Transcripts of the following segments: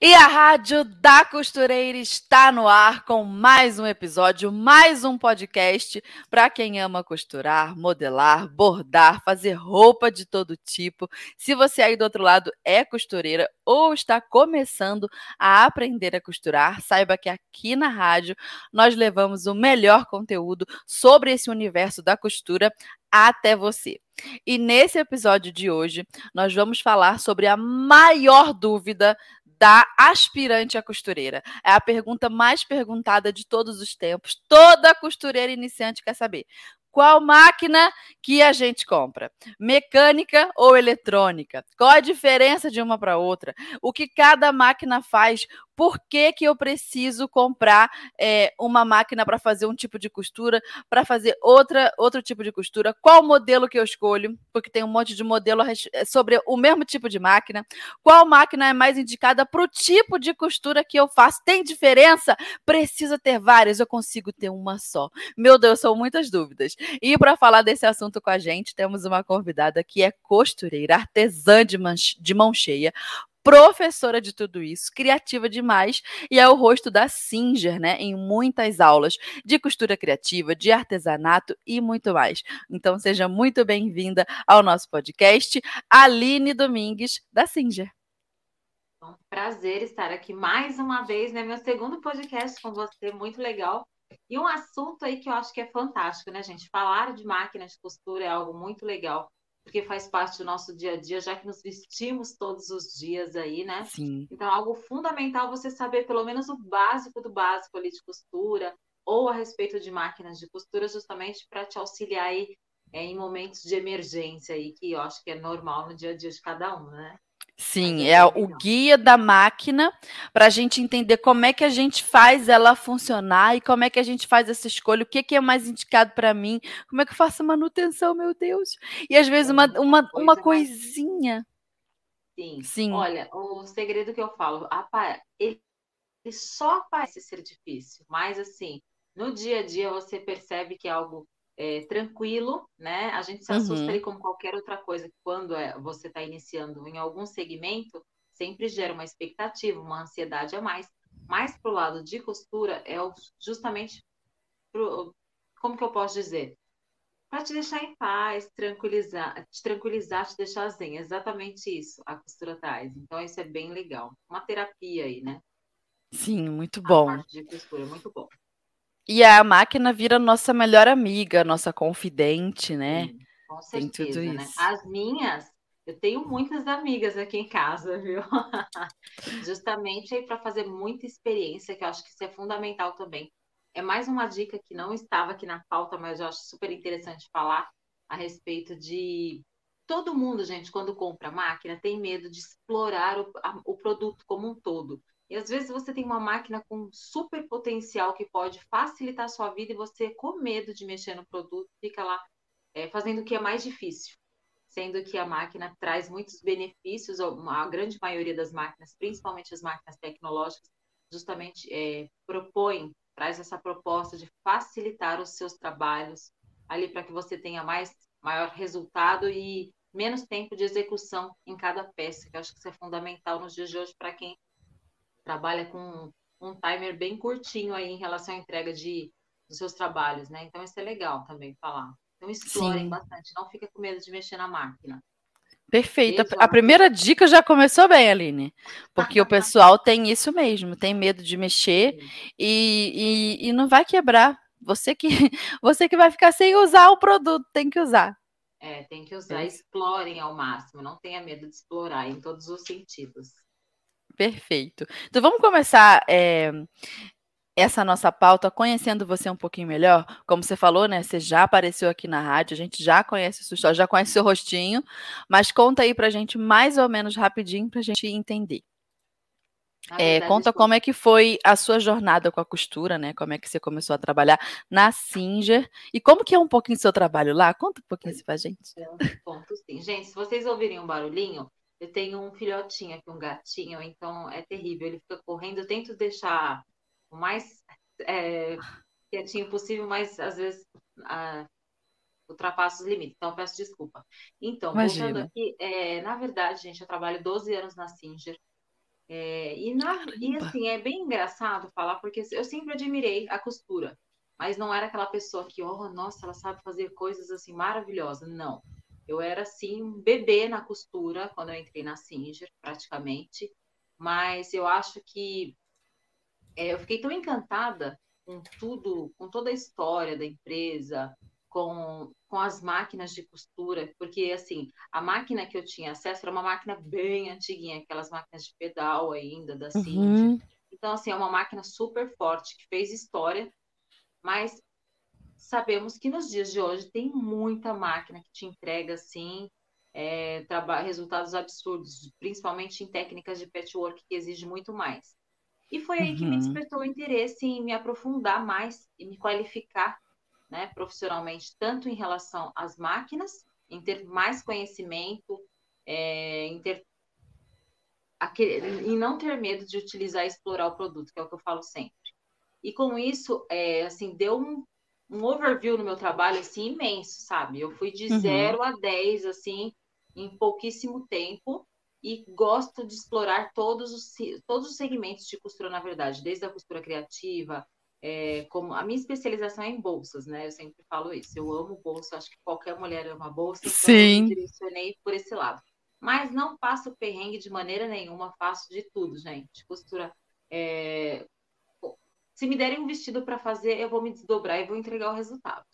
E a Rádio da Costureira está no ar com mais um episódio, mais um podcast para quem ama costurar, modelar, bordar, fazer roupa de todo tipo. Se você aí do outro lado é costureira ou está começando a aprender a costurar, saiba que aqui na rádio nós levamos o melhor conteúdo sobre esse universo da costura até você. E nesse episódio de hoje, nós vamos falar sobre a maior dúvida da aspirante à costureira? É a pergunta mais perguntada de todos os tempos. Toda costureira iniciante quer saber. Qual máquina que a gente compra? Mecânica ou eletrônica? Qual a diferença de uma para outra? O que cada máquina faz? Por que, que eu preciso comprar é, uma máquina para fazer um tipo de costura, para fazer outra, outro tipo de costura, qual modelo que eu escolho, porque tem um monte de modelo é, sobre o mesmo tipo de máquina, qual máquina é mais indicada para o tipo de costura que eu faço, tem diferença? Precisa ter várias, eu consigo ter uma só. Meu Deus, são muitas dúvidas. E para falar desse assunto com a gente, temos uma convidada que é costureira, artesã de, de mão cheia, professora de tudo isso, criativa demais e é o rosto da Singer, né, em muitas aulas de costura criativa, de artesanato e muito mais. Então seja muito bem-vinda ao nosso podcast, Aline Domingues da Singer. Um prazer estar aqui mais uma vez, né, meu segundo podcast com você, muito legal. E um assunto aí que eu acho que é fantástico, né, gente? Falar de máquinas de costura é algo muito legal porque faz parte do nosso dia a dia, já que nos vestimos todos os dias aí, né? Sim. Então, algo fundamental você saber pelo menos o básico do básico ali de costura, ou a respeito de máquinas de costura, justamente para te auxiliar aí é, em momentos de emergência aí, que eu acho que é normal no dia a dia de cada um, né? Sim, é o guia da máquina para a gente entender como é que a gente faz ela funcionar e como é que a gente faz essa escolha, o que, que é mais indicado para mim, como é que eu faço manutenção, meu Deus. E às vezes uma, uma, uma coisinha. Sim. Sim. Olha, o segredo que eu falo, ele só parece ser difícil, mas assim, no dia a dia você percebe que é algo é, tranquilo, né? A gente se assusta uhum. ali como qualquer outra coisa, quando é, você está iniciando em algum segmento, sempre gera uma expectativa, uma ansiedade a mais. Mas para o lado de costura, é justamente, pro, como que eu posso dizer? Para te deixar em paz, tranquilizar, te tranquilizar, te deixar zen. Exatamente isso a costura traz. Então, isso é bem legal. Uma terapia aí, né? Sim, muito bom. A parte de costura, muito bom. E a máquina vira nossa melhor amiga, nossa confidente, né? Sim, com certeza, né? As minhas, eu tenho muitas amigas aqui em casa, viu? Justamente aí para fazer muita experiência, que eu acho que isso é fundamental também. É mais uma dica que não estava aqui na pauta, mas eu acho super interessante falar a respeito de todo mundo, gente, quando compra máquina, tem medo de explorar o, a, o produto como um todo. E às vezes você tem uma máquina com super potencial que pode facilitar a sua vida e você, com medo de mexer no produto, fica lá é, fazendo o que é mais difícil. Sendo que a máquina traz muitos benefícios, a grande maioria das máquinas, principalmente as máquinas tecnológicas, justamente é, propõe, traz essa proposta de facilitar os seus trabalhos ali para que você tenha mais maior resultado e menos tempo de execução em cada peça, que eu acho que isso é fundamental nos dias de hoje para quem trabalha com um timer bem curtinho aí em relação à entrega de, dos seus trabalhos, né? Então, isso é legal também falar. Então, explorem Sim. bastante, não fica com medo de mexer na máquina. Perfeito. A primeira dica já começou bem, Aline, porque o pessoal tem isso mesmo, tem medo de mexer e, e, e, não vai quebrar. Você que, você que vai ficar sem usar o produto, tem que usar. É, tem que usar. Explorem ao máximo, não tenha medo de explorar em todos os sentidos. Perfeito. Então vamos começar é, essa nossa pauta conhecendo você um pouquinho melhor. Como você falou, né? Você já apareceu aqui na rádio, a gente já conhece sua história, já conhece seu rostinho, mas conta aí pra gente mais ou menos rapidinho pra gente entender. É, conta como é que foi a sua jornada com a costura, né? Como é que você começou a trabalhar na Singer e como que é um pouquinho do seu trabalho lá? Conta um pouquinho isso pra gente. Ponto sim. Gente, se vocês ouvirem um barulhinho, eu tenho um filhotinho aqui, um gatinho, então é terrível. Ele fica correndo, eu tento deixar o mais é, quietinho possível, mas às vezes ah, ultrapassa os limites, então peço desculpa. Então, Imagina. voltando aqui, é, na verdade, gente, eu trabalho 12 anos na Singer. É, e, na, e assim, é bem engraçado falar, porque eu sempre admirei a costura, mas não era aquela pessoa que, oh, nossa, ela sabe fazer coisas assim maravilhosas. Não. Eu era assim, um bebê na costura quando eu entrei na Singer, praticamente. Mas eu acho que é, eu fiquei tão encantada com tudo, com toda a história da empresa, com, com as máquinas de costura, porque assim, a máquina que eu tinha acesso era uma máquina bem antiguinha, aquelas máquinas de pedal ainda da Cindy. Uhum. Então, assim, é uma máquina super forte que fez história, mas sabemos que nos dias de hoje tem muita máquina que te entrega assim é, resultados absurdos, principalmente em técnicas de patchwork que exige muito mais. E foi aí que me uhum. despertou o interesse em me aprofundar mais e me qualificar né, profissionalmente, tanto em relação às máquinas, em ter mais conhecimento, é, em, ter, aquele, em não ter medo de utilizar e explorar o produto, que é o que eu falo sempre. E com isso, é, assim, deu um, um overview no meu trabalho, assim, imenso, sabe? Eu fui de uhum. 0 a 10, assim, em pouquíssimo tempo, e gosto de explorar todos os, todos os segmentos de costura, na verdade, desde a costura criativa, é, como a minha especialização é em bolsas, né? Eu sempre falo isso. Eu amo bolsa, acho que qualquer mulher ama bolsa, então Sim. eu direcionei por esse lado. Mas não faço perrengue de maneira nenhuma, faço de tudo, gente. Costura. É... Se me derem um vestido para fazer, eu vou me desdobrar e vou entregar o resultado.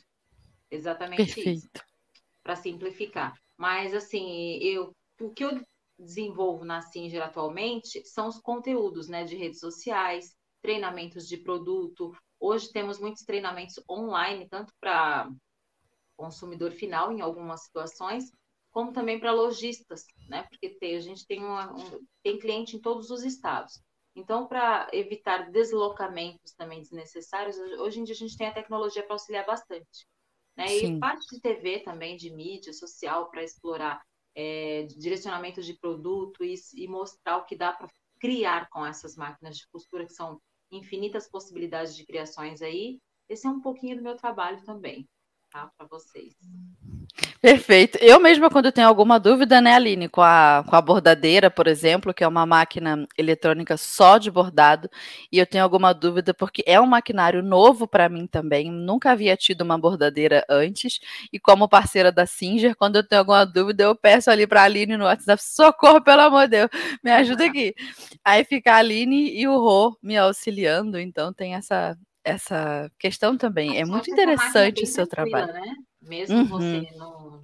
Exatamente Perfeito. isso. Para simplificar. Mas assim, eu o que eu desenvolvo na Singer atualmente são os conteúdos, né, de redes sociais, treinamentos de produto. Hoje temos muitos treinamentos online, tanto para consumidor final em algumas situações, como também para lojistas, né? Porque tem, a gente tem, uma, um, tem cliente em todos os estados. Então, para evitar deslocamentos também desnecessários, hoje em dia a gente tem a tecnologia para auxiliar bastante. Né? E parte de TV também, de mídia social, para explorar é, direcionamento de produto e, e mostrar o que dá para criar com essas máquinas de costura que são infinitas possibilidades de criações aí. Esse é um pouquinho do meu trabalho também, tá? Para vocês. Perfeito. Eu mesma, quando tenho alguma dúvida, né, Aline, com a, com a bordadeira, por exemplo, que é uma máquina eletrônica só de bordado, e eu tenho alguma dúvida porque é um maquinário novo para mim também, nunca havia tido uma bordadeira antes, e como parceira da Singer, quando eu tenho alguma dúvida, eu peço ali para a Aline no WhatsApp, socorro, pelo amor de Deus, me ajuda aqui. Aí fica a Aline e o Rô me auxiliando, então tem essa, essa questão também. É muito interessante o seu trabalho. Né? Mesmo uhum. você não,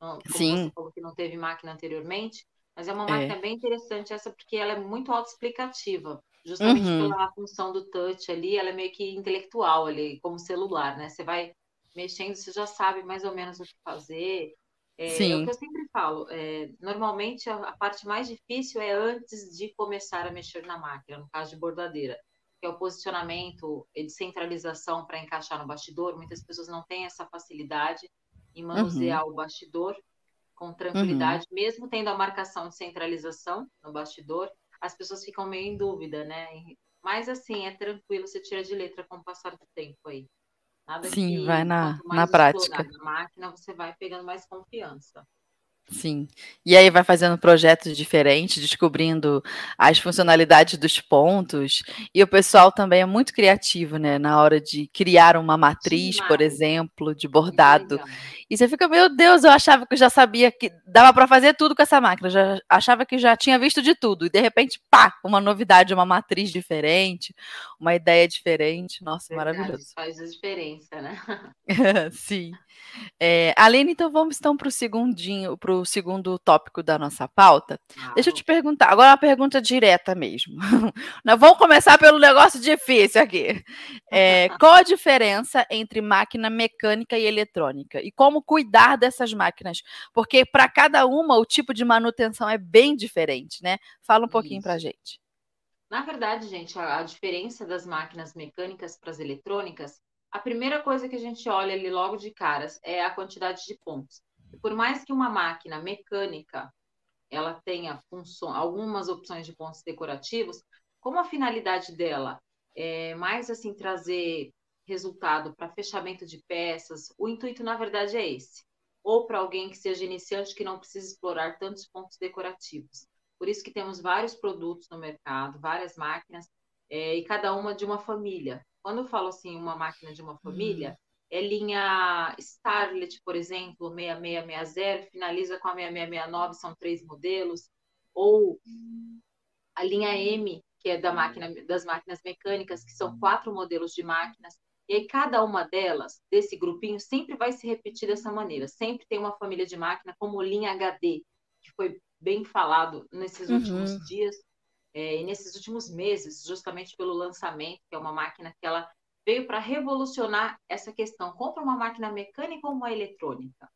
não Sim. Você falou que não teve máquina anteriormente, mas é uma máquina é. bem interessante essa porque ela é muito autoexplicativa, justamente uhum. pela função do touch ali, ela é meio que intelectual ali, como celular, né? Você vai mexendo, você já sabe mais ou menos o que fazer. É, Sim. é o que eu sempre falo. É, normalmente a, a, parte mais difícil é antes de começar a mexer na máquina, no caso de bordadeira que é o posicionamento de centralização para encaixar no bastidor. Muitas pessoas não têm essa facilidade em manusear uhum. o bastidor com tranquilidade, uhum. mesmo tendo a marcação de centralização no bastidor, as pessoas ficam meio em dúvida, né? Mas assim, é tranquilo, você tira de letra com o passar do tempo aí. Nada Sim, que, vai na, na prática. Na máquina, você vai pegando mais confiança. Sim. E aí vai fazendo projetos diferentes, descobrindo as funcionalidades dos pontos. E o pessoal também é muito criativo, né? Na hora de criar uma matriz, Demais. por exemplo, de bordado. E você fica, meu Deus, eu achava que eu já sabia que dava para fazer tudo com essa máquina. Eu já achava que já tinha visto de tudo. E de repente, pá, uma novidade, uma matriz diferente, uma ideia diferente. Nossa, Verdade, maravilhoso. Faz a diferença, né? Sim. É, Aline, então vamos então para o segundinho, para o segundo tópico da nossa pauta. Deixa eu te perguntar, agora uma pergunta direta mesmo. Nós vamos começar pelo negócio difícil aqui. É, qual a diferença entre máquina mecânica e eletrônica? E como cuidar dessas máquinas? Porque para cada uma o tipo de manutenção é bem diferente, né? Fala um pouquinho para gente. Na verdade, gente, a, a diferença das máquinas mecânicas para as eletrônicas, a primeira coisa que a gente olha ali logo de caras é a quantidade de pontos. Por mais que uma máquina mecânica ela tenha função, algumas opções de pontos decorativos, como a finalidade dela é mais assim trazer resultado para fechamento de peças, o intuito na verdade é esse. Ou para alguém que seja iniciante que não precisa explorar tantos pontos decorativos. Por isso que temos vários produtos no mercado, várias máquinas, é, e cada uma de uma família. Quando eu falo assim, uma máquina de uma família, uhum. É linha Starlet, por exemplo, 6660, finaliza com a 6669, são três modelos, ou a linha M, que é da máquina, das máquinas mecânicas, que são quatro modelos de máquinas. E aí, cada uma delas, desse grupinho, sempre vai se repetir dessa maneira. Sempre tem uma família de máquina como linha HD, que foi bem falado nesses uhum. últimos dias é, e nesses últimos meses, justamente pelo lançamento, que é uma máquina que ela veio para revolucionar essa questão. Compra uma máquina mecânica ou uma eletrônica?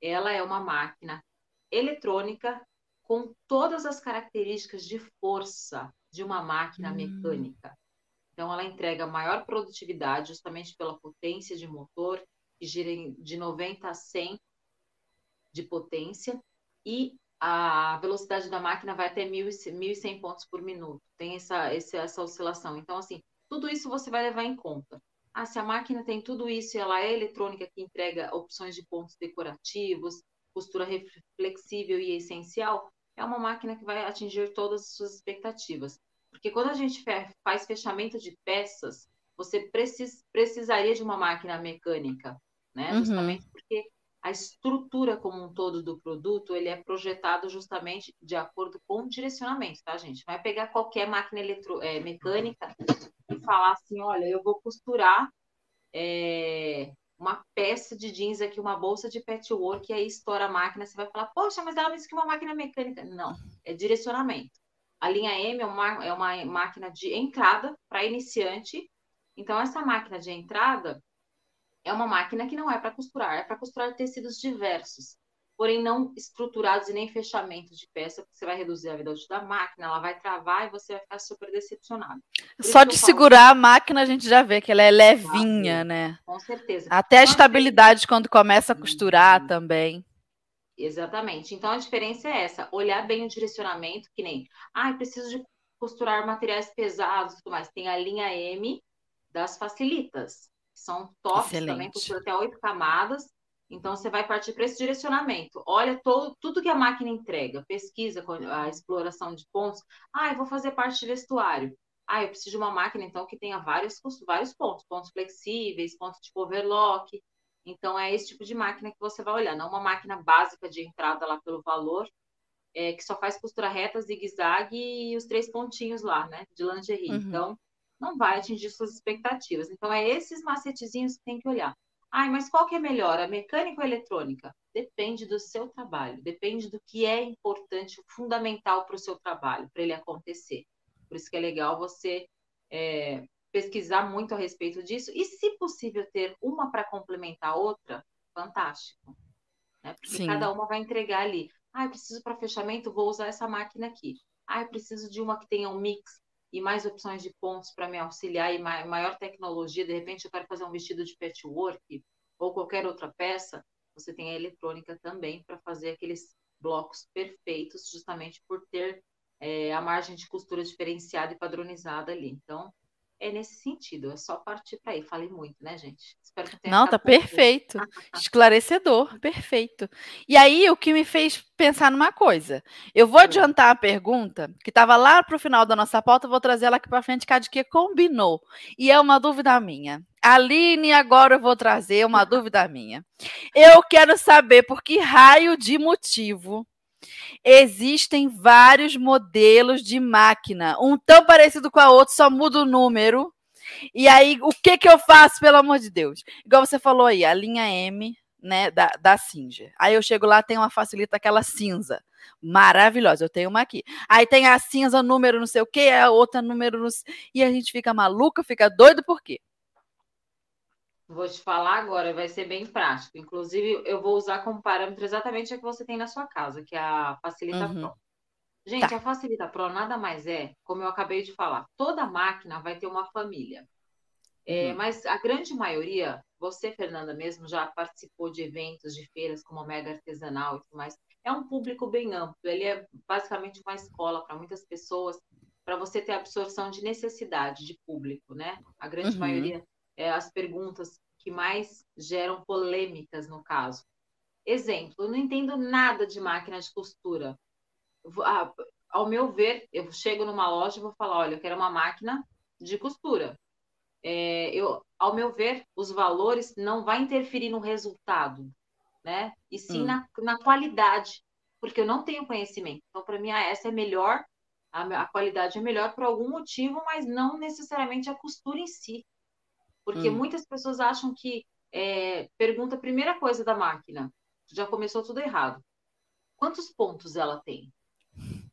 Ela é uma máquina eletrônica com todas as características de força de uma máquina hum. mecânica. Então, ela entrega maior produtividade justamente pela potência de motor, que gira de 90 a 100 de potência, e a velocidade da máquina vai até 1.100 pontos por minuto. Tem essa, essa oscilação. Então, assim, tudo isso você vai levar em conta. Ah, se a máquina tem tudo isso e ela é eletrônica que entrega opções de pontos decorativos, costura flexível e essencial, é uma máquina que vai atingir todas as suas expectativas. Porque quando a gente faz fechamento de peças, você precis, precisaria de uma máquina mecânica, né? Uhum. Justamente porque a estrutura como um todo do produto, ele é projetado justamente de acordo com o direcionamento, tá, gente? Vai pegar qualquer máquina eletro, é, mecânica falar assim, olha, eu vou costurar é, uma peça de jeans aqui, uma bolsa de patchwork, e aí estoura a máquina, você vai falar, poxa, mas ela me disse que é uma máquina mecânica. Não, é direcionamento. A linha M é uma, é uma máquina de entrada para iniciante. Então, essa máquina de entrada é uma máquina que não é para costurar, é para costurar tecidos diversos porém não estruturados e nem fechamento de peça, porque você vai reduzir a vida útil da máquina, ela vai travar e você vai ficar super decepcionado. Por Só de segurar falo... a máquina a gente já vê que ela é levinha, ah, né? Com certeza. Até a estabilidade quando começa a costurar uhum. também. Exatamente. Então a diferença é essa: olhar bem o direcionamento, que nem, ah, preciso de costurar materiais pesados, tudo mais. Tem a linha M das facilitas, que são tops Excelente. também, costura até oito camadas então, você vai partir para esse direcionamento. Olha todo, tudo que a máquina entrega, pesquisa a exploração de pontos. Ah, eu vou fazer parte de vestuário. Ah, eu preciso de uma máquina, então, que tenha vários, vários pontos, pontos flexíveis, pontos tipo overlock. Então, é esse tipo de máquina que você vai olhar, não uma máquina básica de entrada lá pelo valor, é, que só faz costura reta, zigue-zague e os três pontinhos lá, né, de lingerie. Uhum. Então, não vai atingir suas expectativas. Então, é esses macetezinhos que tem que olhar. Ai, mas qual que é melhor, a mecânica ou a eletrônica? Depende do seu trabalho, depende do que é importante, fundamental para o seu trabalho, para ele acontecer. Por isso que é legal você é, pesquisar muito a respeito disso e, se possível, ter uma para complementar a outra, fantástico. Né? Porque Sim. cada uma vai entregar ali. Ah, eu preciso para fechamento, vou usar essa máquina aqui. Ah, eu preciso de uma que tenha um mix e mais opções de pontos para me auxiliar e maior tecnologia, de repente eu quero fazer um vestido de patchwork ou qualquer outra peça, você tem a eletrônica também para fazer aqueles blocos perfeitos, justamente por ter é, a margem de costura diferenciada e padronizada ali. Então, é nesse sentido, é só partir para aí. Falei muito, né, gente? Espero que tenha Não, tá perfeito. Esclarecedor, perfeito. E aí, o que me fez pensar numa coisa. Eu vou adiantar a pergunta, que estava lá para o final da nossa pauta, vou trazer ela aqui para frente, que de que combinou. E é uma dúvida minha. Aline, agora eu vou trazer uma dúvida minha. Eu quero saber por que raio de motivo Existem vários modelos de máquina, um tão parecido com a outra, só muda o número. E aí, o que que eu faço, pelo amor de Deus? Igual você falou aí, a linha M, né, da, da Singer. Aí eu chego lá, tem uma facilita aquela cinza. Maravilhosa, eu tenho uma aqui. Aí tem a cinza número não sei o que, a outra número não. E a gente fica maluca, fica doido por quê? Vou te falar agora, vai ser bem prático. Inclusive, eu vou usar como parâmetro exatamente a que você tem na sua casa, que é a Facilita uhum. Pro. Gente, tá. a Facilita Pro nada mais é, como eu acabei de falar, toda máquina vai ter uma família. É, uhum. Mas a grande maioria, você, Fernanda, mesmo já participou de eventos, de feiras como a Mega Artesanal e tudo mais. É um público bem amplo. Ele é basicamente uma escola para muitas pessoas, para você ter absorção de necessidade de público, né? A grande uhum. maioria, é, as perguntas que mais geram polêmicas no caso. Exemplo, eu não entendo nada de máquina de costura. Ah, ao meu ver, eu chego numa loja e vou falar, olha, eu quero uma máquina de costura é, eu, ao meu ver, os valores não vai interferir no resultado, né? E sim hum. na, na qualidade, porque eu não tenho conhecimento. Então, para mim, a essa é melhor, a, a qualidade é melhor por algum motivo, mas não necessariamente a costura em si. Porque hum. muitas pessoas acham que é, pergunta a primeira coisa da máquina, já começou tudo errado. Quantos pontos ela tem?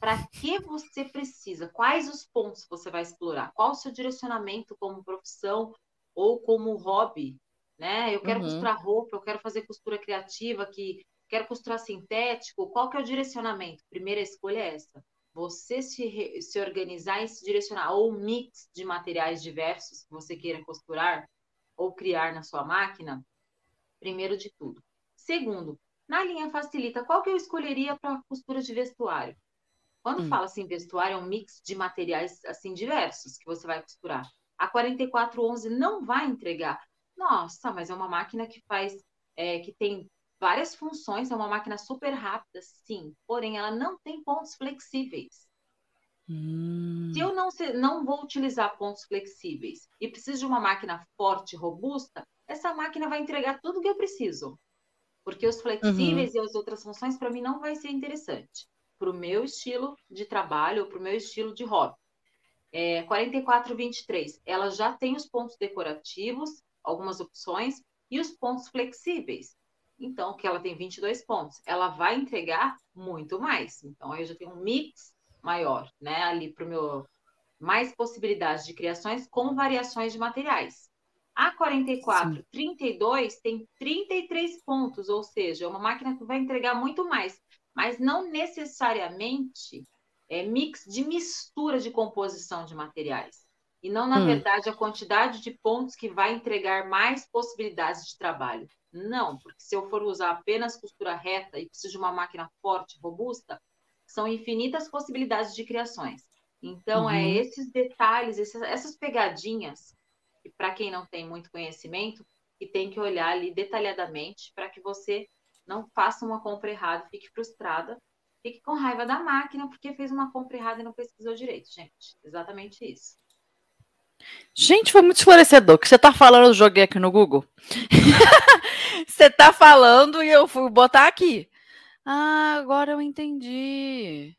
para que você precisa, quais os pontos você vai explorar, qual o seu direcionamento como profissão ou como hobby, né? Eu quero uhum. costurar roupa, eu quero fazer costura criativa, que quero costurar sintético, qual que é o direcionamento? Primeira escolha é essa. Você se, se organizar e se direcionar, ou um mix de materiais diversos que você queira costurar ou criar na sua máquina, primeiro de tudo. Segundo, na linha facilita, qual que eu escolheria para costura de vestuário? Quando hum. fala assim, vestuário é um mix de materiais assim diversos que você vai costurar. A 4411 não vai entregar. Nossa, mas é uma máquina que faz, é, que tem várias funções, é uma máquina super rápida, sim. Porém, ela não tem pontos flexíveis. Hum. Se eu não, não vou utilizar pontos flexíveis e preciso de uma máquina forte, robusta, essa máquina vai entregar tudo que eu preciso. Porque os flexíveis uhum. e as outras funções, para mim, não vai ser interessante para o meu estilo de trabalho, para o meu estilo de hobby. É, 4423, ela já tem os pontos decorativos, algumas opções, e os pontos flexíveis. Então, que ela tem 22 pontos, ela vai entregar muito mais. Então, eu já tenho um mix maior, né? Ali para o meu mais possibilidades de criações com variações de materiais. A 4432 Sim. tem 33 pontos, ou seja, é uma máquina que vai entregar muito mais mas não necessariamente é mix de mistura de composição de materiais. E não, na hum. verdade, a quantidade de pontos que vai entregar mais possibilidades de trabalho. Não, porque se eu for usar apenas costura reta e preciso de uma máquina forte, robusta, são infinitas possibilidades de criações. Então, é uhum. é esses detalhes, essas pegadinhas, que para quem não tem muito conhecimento, que tem que olhar ali detalhadamente para que você não faça uma compra errada, fique frustrada, fique com raiva da máquina porque fez uma compra errada e não pesquisou direito, gente. Exatamente isso. Gente, foi muito esclarecedor. que você está falando, eu joguei aqui no Google. você está falando e eu fui botar aqui. Ah, agora eu entendi.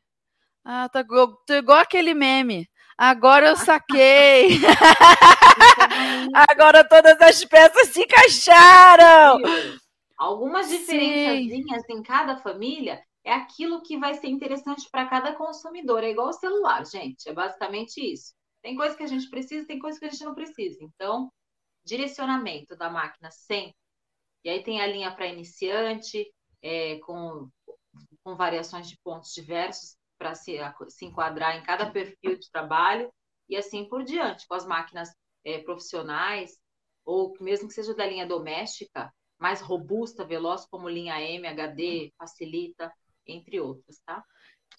Ah, tá igual, tá igual aquele meme. Agora eu saquei. agora todas as peças se encaixaram. Algumas diferenças em cada família é aquilo que vai ser interessante para cada consumidor. É igual o celular, gente. É basicamente isso. Tem coisa que a gente precisa, tem coisa que a gente não precisa. Então, direcionamento da máquina sempre. E aí tem a linha para iniciante, é, com, com variações de pontos diversos para se, se enquadrar em cada perfil de trabalho e assim por diante, com as máquinas é, profissionais, ou mesmo que seja da linha doméstica, mais robusta, veloz, como linha M, HD, facilita, entre outras, tá?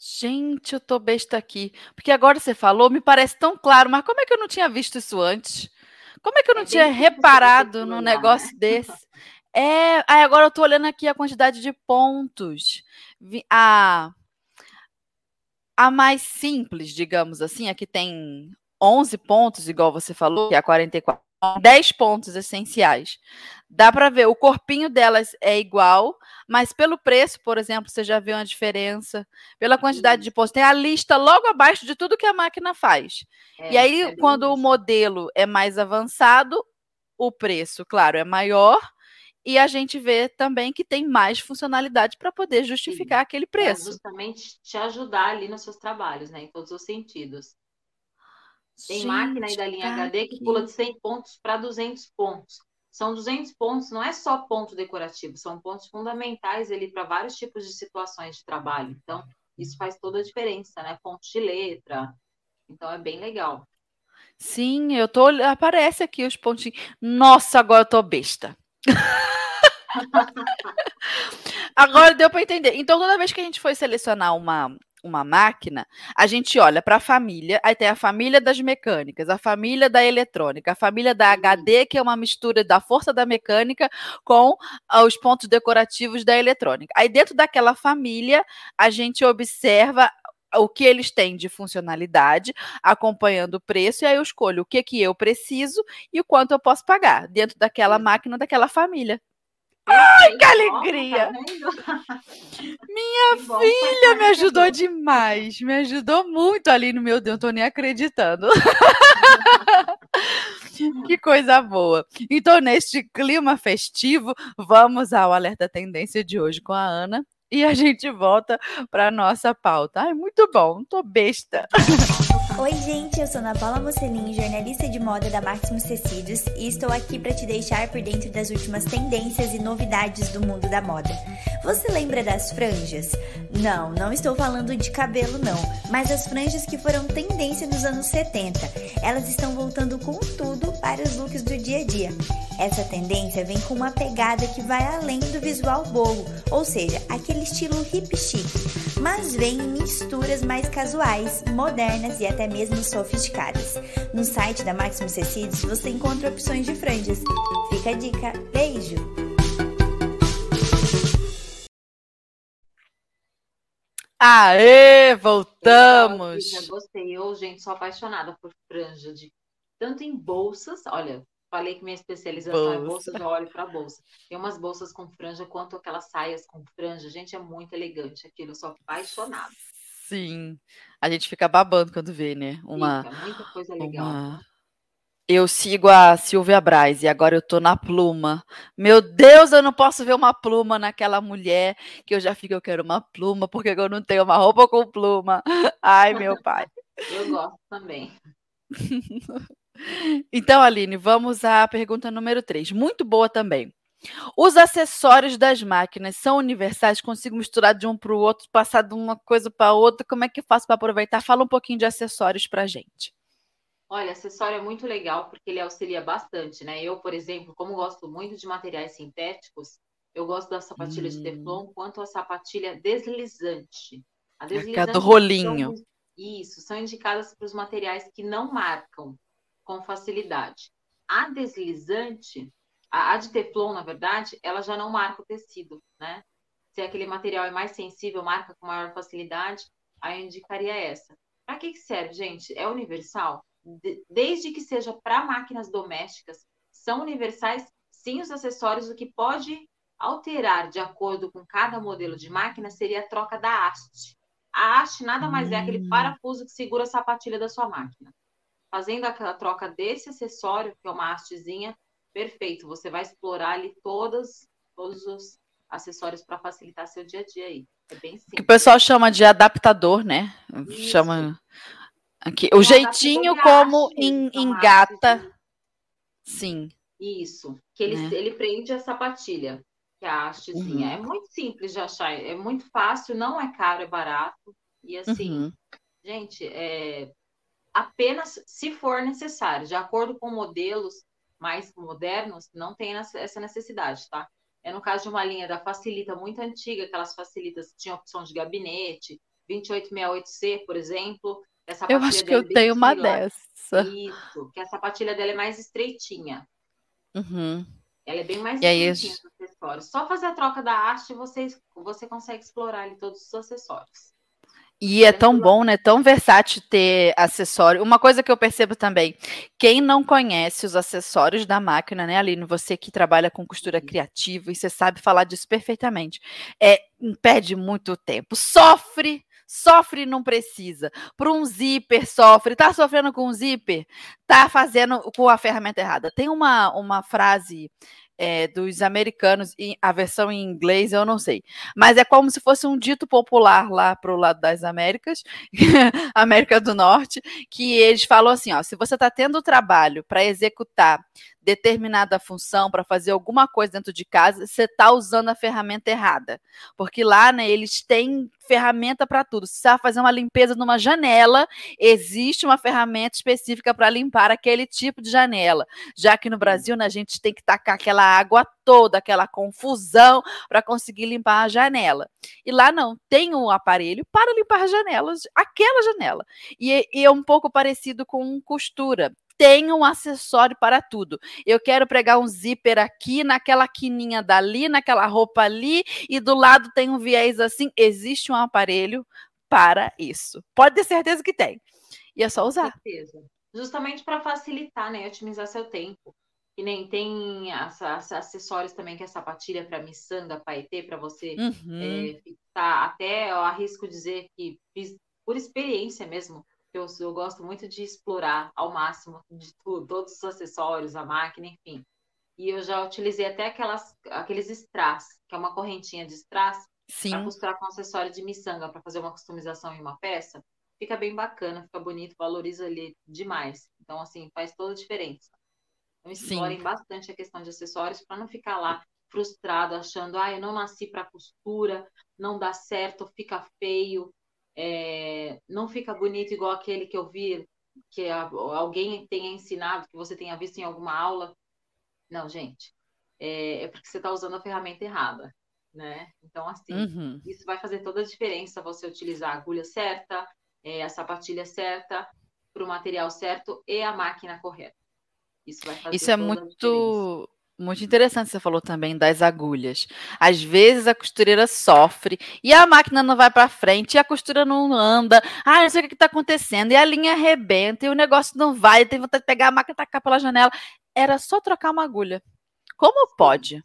Gente, eu tô besta aqui. Porque agora você falou, me parece tão claro, mas como é que eu não tinha visto isso antes? Como é que eu não é tinha reparado num negócio né? desse? É, aí agora eu tô olhando aqui a quantidade de pontos. A, a mais simples, digamos assim, a que tem 11 pontos, igual você falou, que é a 44 10 pontos essenciais. Dá para ver, o corpinho delas é igual, mas pelo preço, por exemplo, você já vê uma diferença. Pela quantidade de pontos. Tem a lista logo abaixo de tudo que a máquina faz. É, e aí, é quando isso. o modelo é mais avançado, o preço, claro, é maior. E a gente vê também que tem mais funcionalidade para poder justificar Sim. aquele preço. É justamente te ajudar ali nos seus trabalhos, né? Em todos os sentidos. Tem Gente, máquina aí da linha HD que pula de 100 pontos para 200 pontos. São 200 pontos, não é só ponto decorativo, são pontos fundamentais ali para vários tipos de situações de trabalho. Então, isso faz toda a diferença, né? Fonte de letra. Então é bem legal. Sim, eu tô. Aparece aqui os pontinhos. Nossa, agora eu tô besta. agora deu para entender. Então, toda vez que a gente foi selecionar uma, uma máquina, a gente olha para a família, aí tem a família das mecânicas, a família da eletrônica, a família da HD, que é uma mistura da força da mecânica com ah, os pontos decorativos da eletrônica. Aí dentro daquela família, a gente observa o que eles têm de funcionalidade, acompanhando o preço, e aí eu escolho o que, que eu preciso e o quanto eu posso pagar dentro daquela máquina, daquela família. Ai, que alegria! Tá Minha filha me ajudou demais, me ajudou muito ali no meu Deus, não tô nem acreditando. que coisa boa. Então, neste clima festivo, vamos ao Alerta Tendência de hoje com a Ana e a gente volta para nossa pauta. Ai, muito bom, tô besta. Oi, gente, eu sou Ana Paula Mocelin, jornalista de moda da Maximus Tecidos, e estou aqui para te deixar por dentro das últimas tendências e novidades do mundo da moda. Você lembra das franjas? Não, não estou falando de cabelo não, mas as franjas que foram tendência nos anos 70. Elas estão voltando com tudo para os looks do dia a dia. Essa tendência vem com uma pegada que vai além do visual boho, ou seja, aquele estilo hip chic, mas vem em misturas mais casuais, modernas e até mesmo sofisticadas. No site da Maximus Tecidos você encontra opções de franjas. Fica a dica. Beijo! Aê, voltamos! Eu gostei, eu, gente, sou apaixonada por franja, de, tanto em bolsas, olha, falei que minha especialização bolsa. é bolsa, já olho para bolsa. Tem umas bolsas com franja, quanto aquelas saias com franja, gente, é muito elegante aquilo, eu sou apaixonada. Sim. A gente fica babando quando vê, né? Uma, fica, muita coisa legal. Uma... Eu sigo a Silvia Braz e agora eu tô na pluma. Meu Deus, eu não posso ver uma pluma naquela mulher que eu já fico, eu quero uma pluma, porque eu não tenho uma roupa com pluma. Ai, meu pai. eu gosto também. então, Aline, vamos à pergunta número 3. Muito boa também. Os acessórios das máquinas são universais? Consigo misturar de um para o outro, passar de uma coisa para outra? Como é que eu faço para aproveitar? Fala um pouquinho de acessórios para a gente. Olha, acessório é muito legal porque ele auxilia bastante, né? Eu, por exemplo, como gosto muito de materiais sintéticos, eu gosto da sapatilha hum. de Teflon quanto a sapatilha deslizante. A deslizante é do rolinho. São, isso, são indicadas para os materiais que não marcam com facilidade. A deslizante, a, a de Teflon, na verdade, ela já não marca o tecido, né? Se aquele material é mais sensível, marca com maior facilidade, aí eu indicaria essa. Para que, que serve, gente? É universal? De, desde que seja para máquinas domésticas, são universais sim os acessórios, o que pode alterar de acordo com cada modelo de máquina seria a troca da haste. A haste nada mais hum. é aquele hum. parafuso que segura a sapatilha da sua máquina. Fazendo aquela troca desse acessório, que é uma hastezinha, perfeito. Você vai explorar ali todos, todos os acessórios para facilitar seu dia a dia aí. É bem simples. Que o pessoal chama de adaptador, né? Isso. Chama aqui o jeitinho como em, engata. Sim. Isso. Que ele, né? ele prende a sapatilha, que é a hastezinha. Uhum. É muito simples de achar, é muito fácil, não é caro, é barato. E assim, uhum. gente, é apenas se for necessário, de acordo com modelos mais modernos, não tem essa necessidade, tá? É no caso de uma linha da Facilita muito antiga, aquelas Facilitas que tinham opção de gabinete, 2868C, por exemplo. eu acho que eu é tenho uma dessa. Isso, que a sapatilha dela é mais estreitinha. Uhum. Ela é bem mais estreitinha os acessórios. Só fazer a troca da haste, você, você consegue explorar ali todos os acessórios. E é tão bom, né? Tão versátil ter acessório. Uma coisa que eu percebo também, quem não conhece os acessórios da máquina, né, Aline? Você que trabalha com costura uhum. criativa e você sabe falar disso perfeitamente. É, perde muito tempo. Sofre sofre não precisa. Para um zíper, sofre. Tá sofrendo com um zíper? Tá fazendo com a ferramenta errada. Tem uma, uma frase é, dos americanos, a versão em inglês eu não sei, mas é como se fosse um dito popular lá para o lado das Américas, América do Norte, que eles falam assim: ó, se você está tendo trabalho para executar determinada função, para fazer alguma coisa dentro de casa, você está usando a ferramenta errada. Porque lá, né, eles têm ferramenta para tudo. Se você vai fazer uma limpeza numa janela, existe uma ferramenta específica para limpar aquele tipo de janela. Já que no Brasil, né, a gente tem que tacar aquela água toda, aquela confusão para conseguir limpar a janela. E lá não, tem um aparelho para limpar as janelas, aquela janela. E, e é um pouco parecido com costura tem um acessório para tudo. Eu quero pregar um zíper aqui, naquela quininha dali, naquela roupa ali, e do lado tem um viés assim. Existe um aparelho para isso. Pode ter certeza que tem. E é só usar. Certeza. Justamente para facilitar, né? Otimizar seu tempo. E nem tem acessórios também, que é sapatilha para miçanga, paetê, para você uhum. é, fixar. Até eu arrisco dizer que por experiência mesmo eu, eu gosto muito de explorar ao máximo de tudo, todos os acessórios, a máquina, enfim. E eu já utilizei até aquelas, aqueles strass, que é uma correntinha de strass, para costurar com acessório de miçanga, para fazer uma customização em uma peça. Fica bem bacana, fica bonito, valoriza ali demais. Então, assim, faz toda a diferença. Então, explorem Sim. bastante a questão de acessórios para não ficar lá frustrado, achando, ah, eu não nasci para costura, não dá certo, fica feio é, não fica bonito igual aquele que eu vi, que alguém tenha ensinado, que você tenha visto em alguma aula. Não, gente, é, é porque você está usando a ferramenta errada, né? Então, assim, uhum. isso vai fazer toda a diferença você utilizar a agulha certa, é, a sapatilha certa, para o material certo e a máquina correta. Isso vai fazer Isso é muito muito interessante você falou também das agulhas. Às vezes a costureira sofre e a máquina não vai para frente e a costura não anda. Ah, não sei o que está acontecendo. E a linha arrebenta e o negócio não vai. Tem vontade de pegar a máquina e tacar pela janela. Era só trocar uma agulha. Como pode?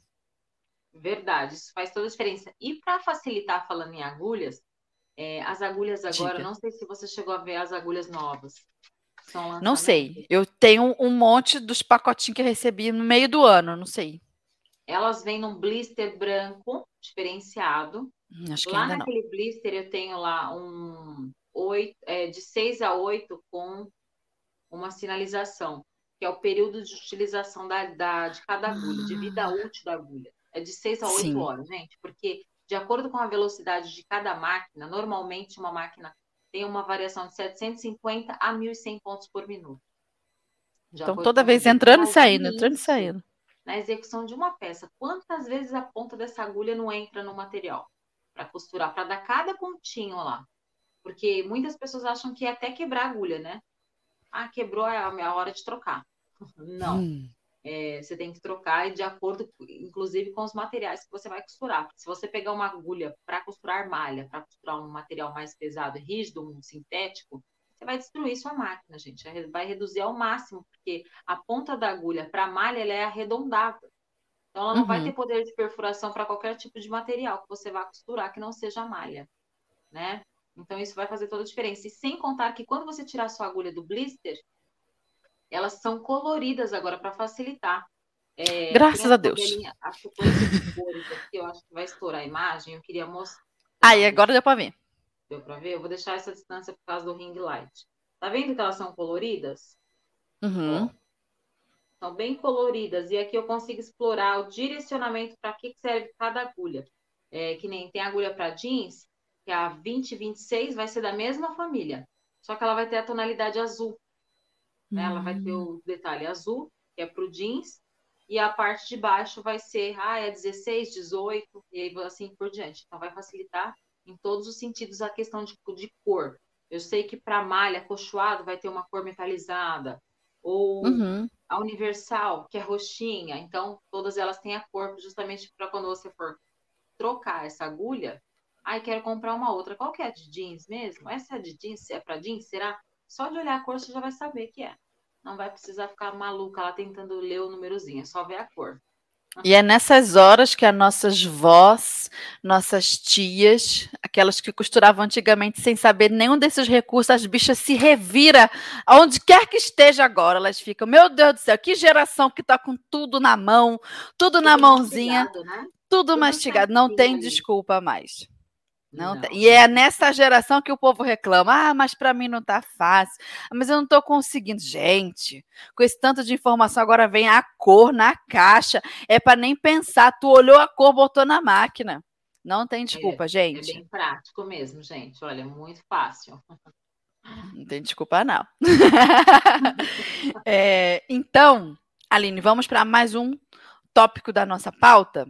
Verdade, isso faz toda a diferença. E para facilitar falando em agulhas, é, as agulhas agora, Diga. não sei se você chegou a ver as agulhas novas. Não sei. Eu tenho um monte dos pacotinhos que eu recebi no meio do ano, não sei. Elas vêm num blister branco diferenciado. Hum, acho que lá ainda naquele não. blister eu tenho lá um 8, é, de 6 a 8 com uma sinalização, que é o período de utilização da, da de cada agulha, de vida ah. útil da agulha. É de 6 a 8 Sim. horas, gente, porque de acordo com a velocidade de cada máquina, normalmente uma máquina tem uma variação de 750 a 1.100 pontos por minuto. então, toda vez entrando e saindo, entrando e saindo. Na execução de uma peça, quantas vezes a ponta dessa agulha não entra no material para costurar, para dar cada pontinho lá? Porque muitas pessoas acham que é até quebrar a agulha, né? Ah, quebrou, é a hora de trocar. Não. Hum é, você tem que trocar de acordo, inclusive, com os materiais que você vai costurar. Se você pegar uma agulha para costurar malha, para costurar um material mais pesado rígido, um sintético, você vai destruir sua máquina, gente. Vai reduzir ao máximo, porque a ponta da agulha para malha ela é arredondada. Então, ela não uhum. vai ter poder de perfuração para qualquer tipo de material que você vá costurar que não seja malha, né? Então, isso vai fazer toda a diferença. E sem contar que quando você tirar sua agulha do blister, elas são coloridas agora para facilitar. É, Graças a Deus. A de cores aqui, eu acho que vai estourar a imagem, eu queria mostrar. Aí, agora deu para ver. Deu para ver? Eu vou deixar essa distância por causa do ring light. Tá vendo que elas são coloridas? Uhum. São bem coloridas. E aqui eu consigo explorar o direcionamento para que serve cada agulha. É, que nem tem agulha para jeans, que é a 2026 vai ser da mesma família. Só que ela vai ter a tonalidade azul. Né? Ela vai ter hum. o detalhe azul, que é para o jeans, e a parte de baixo vai ser, ah, é 16, 18, e aí assim por diante. Então, vai facilitar em todos os sentidos a questão de, de cor. Eu sei que para malha, cochoado, vai ter uma cor metalizada, ou uhum. a universal, que é roxinha. Então, todas elas têm a cor, justamente para quando você for trocar essa agulha, ai, quero comprar uma outra. Qual que é? De jeans mesmo? Essa é de jeans? É para jeans? Será? Só de olhar a cor você já vai saber que é. Não vai precisar ficar maluca lá tentando ler o númerozinho, é só ver a cor. E é nessas horas que as nossas vós, nossas tias, aquelas que costuravam antigamente sem saber nenhum desses recursos, as bichas se revira aonde quer que esteja agora. Elas ficam, meu Deus do céu, que geração que tá com tudo na mão, tudo, tudo na mãozinha, né? tudo, tudo mastigado, não tem desculpa mais. Não, não. E é nessa geração que o povo reclama: ah, mas para mim não tá fácil, mas eu não tô conseguindo. Gente, com esse tanto de informação, agora vem a cor na caixa. É para nem pensar. Tu olhou a cor, botou na máquina. Não tem desculpa, é, gente. É bem prático mesmo, gente. Olha, muito fácil. Não tem desculpa, não. é, então, Aline, vamos para mais um tópico da nossa pauta.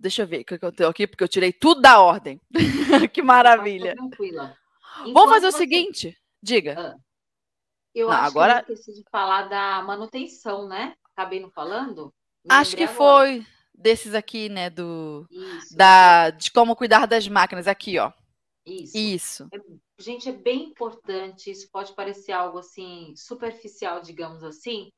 Deixa eu ver o que eu tenho aqui, porque eu tirei tudo da ordem. que maravilha. Tranquila. Vamos fazer o seguinte. Diga. Ah, eu não, acho agora... que eu esqueci de falar da manutenção, né? Acabei não falando? Me acho que agora. foi desses aqui, né? Do, Isso. da, de como cuidar das máquinas. Aqui, ó. Isso. Isso. É, gente, é bem importante. Isso pode parecer algo assim, superficial, digamos assim,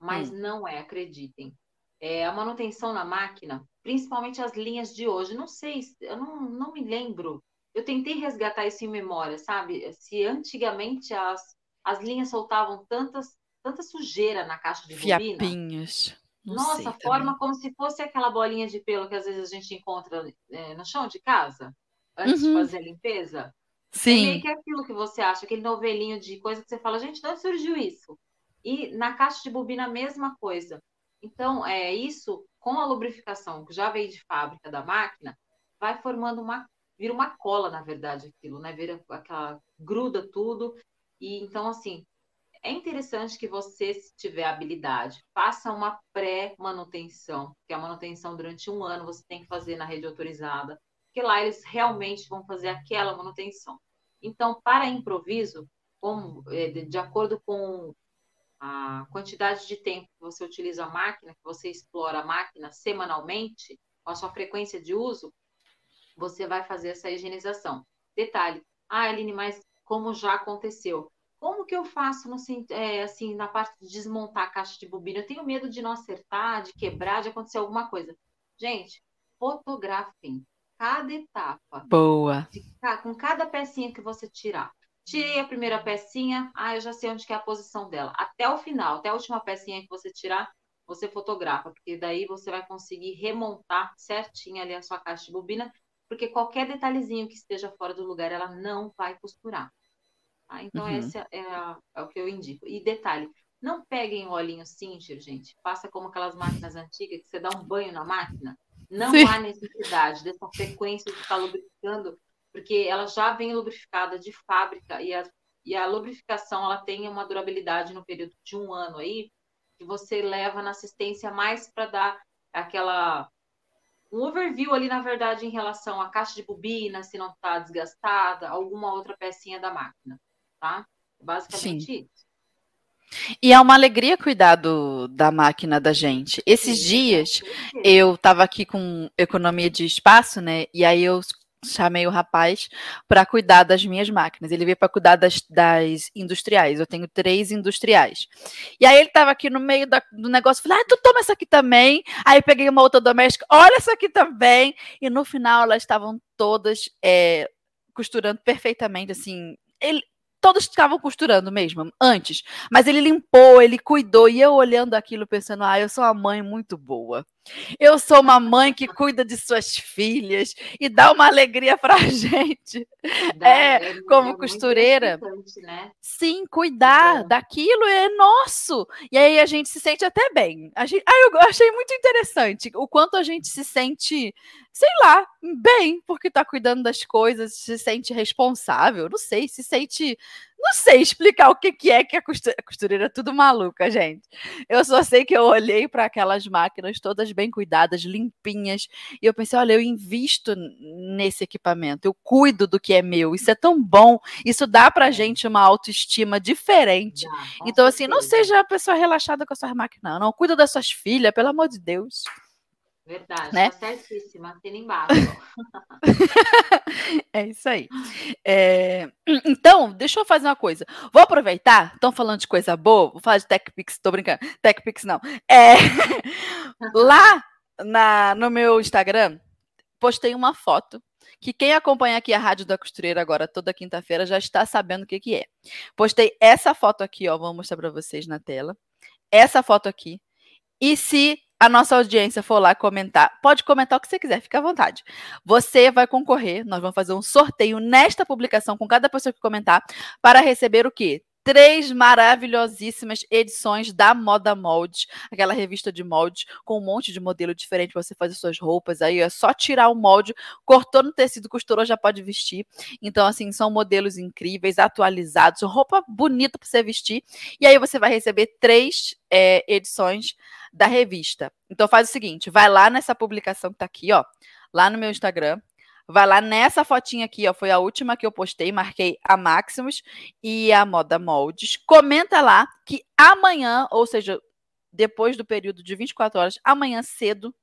mas hum. não é, acreditem. É, a manutenção na máquina, principalmente as linhas de hoje, não sei, eu não, não me lembro. Eu tentei resgatar isso em memória, sabe? Se antigamente as, as linhas soltavam tantas, tanta sujeira na caixa de bobina. Fiapinhos. Não Nossa, forma como se fosse aquela bolinha de pelo que às vezes a gente encontra é, no chão de casa, antes uhum. de fazer a limpeza. Sim. É meio que aquilo que você acha, aquele novelinho de coisa que você fala, gente, de onde surgiu isso? E na caixa de bobina, a mesma coisa. Então, é isso, com a lubrificação que já veio de fábrica da máquina, vai formando uma. vira uma cola, na verdade, aquilo, né? Vira aquela. gruda tudo. E então, assim, é interessante que você, se tiver habilidade, faça uma pré-manutenção, que é a manutenção durante um ano você tem que fazer na rede autorizada, porque lá eles realmente vão fazer aquela manutenção. Então, para improviso, como, é, de acordo com a quantidade de tempo que você utiliza a máquina, que você explora a máquina semanalmente, com a sua frequência de uso, você vai fazer essa higienização. Detalhe, ah, Aline, mas como já aconteceu? Como que eu faço no, é, assim, na parte de desmontar a caixa de bobina? Eu tenho medo de não acertar, de quebrar, de acontecer alguma coisa. Gente, fotografem cada etapa. Boa. De, com cada pecinha que você tirar. Tirei a primeira pecinha, ah, eu já sei onde é a posição dela. Até o final, até a última pecinha que você tirar, você fotografa, porque daí você vai conseguir remontar certinho ali a sua caixa de bobina, porque qualquer detalhezinho que esteja fora do lugar, ela não vai costurar. Tá? Então, uhum. esse é, a, é, o que eu indico. E detalhe, não peguem o olhinho Sinter, gente. Faça como aquelas máquinas antigas, que você dá um banho na máquina. Não Sim. há necessidade dessa frequência de estar lubrificando, porque ela já vem lubrificada de fábrica e a, e a lubrificação ela tem uma durabilidade no período de um ano aí, que você leva na assistência mais para dar aquela um overview ali, na verdade, em relação à caixa de bobina, se não está desgastada, alguma outra pecinha da máquina tá? Basicamente Sim. isso. E é uma alegria cuidar do, da máquina da gente. Esses Sim, dias eu estava aqui com economia de espaço, né? E aí eu chamei o rapaz para cuidar das minhas máquinas. Ele veio para cuidar das, das, industriais. Eu tenho três industriais. E aí ele estava aqui no meio da, do negócio, falei, ah, tu toma essa aqui também. Aí peguei uma outra doméstica, olha essa aqui também. E no final elas estavam todas é, costurando perfeitamente, assim. Ele, todos estavam costurando mesmo, antes. Mas ele limpou, ele cuidou. E eu olhando aquilo, pensando, ah, eu sou uma mãe muito boa. Eu sou uma mãe que cuida de suas filhas e dá uma alegria para a gente. Dá, é, é, como é costureira. Né? Sim, cuidar daquilo é nosso. E aí a gente se sente até bem. A gente, ah, eu achei muito interessante o quanto a gente se sente, sei lá, bem, porque está cuidando das coisas, se sente responsável, não sei, se sente não sei explicar o que, que é que a costureira, a costureira é tudo maluca, gente. Eu só sei que eu olhei para aquelas máquinas todas bem cuidadas, limpinhas, e eu pensei, olha, eu invisto nesse equipamento, eu cuido do que é meu, isso é tão bom, isso dá pra gente uma autoestima diferente. então, assim, não seja a pessoa relaxada com as suas máquinas, não. Cuida das suas filhas, pelo amor de Deus. Verdade, né? tá certíssima, assina embaixo. é isso aí. É... Então, deixa eu fazer uma coisa. Vou aproveitar, estão falando de coisa boa, vou falar de TechPix, tô brincando. TechPix não. É... Lá na, no meu Instagram, postei uma foto que quem acompanha aqui a Rádio da Costureira agora toda quinta-feira já está sabendo o que, que é. Postei essa foto aqui, ó, vou mostrar para vocês na tela. Essa foto aqui. E se a nossa audiência for lá comentar, pode comentar o que você quiser, fica à vontade. Você vai concorrer, nós vamos fazer um sorteio nesta publicação com cada pessoa que comentar para receber o quê? Três maravilhosíssimas edições da Moda Molde, aquela revista de molde com um monte de modelo diferente para você fazer suas roupas. Aí é só tirar o molde, cortou no tecido, costurou, já pode vestir. Então, assim, são modelos incríveis, atualizados, roupa bonita para você vestir. E aí você vai receber três é, edições da revista. Então faz o seguinte, vai lá nessa publicação que tá aqui, ó, lá no meu Instagram, Vai lá nessa fotinha aqui, ó, foi a última que eu postei, marquei a Maximus e a Moda Moldes. Comenta lá que amanhã, ou seja, depois do período de 24 horas, amanhã cedo,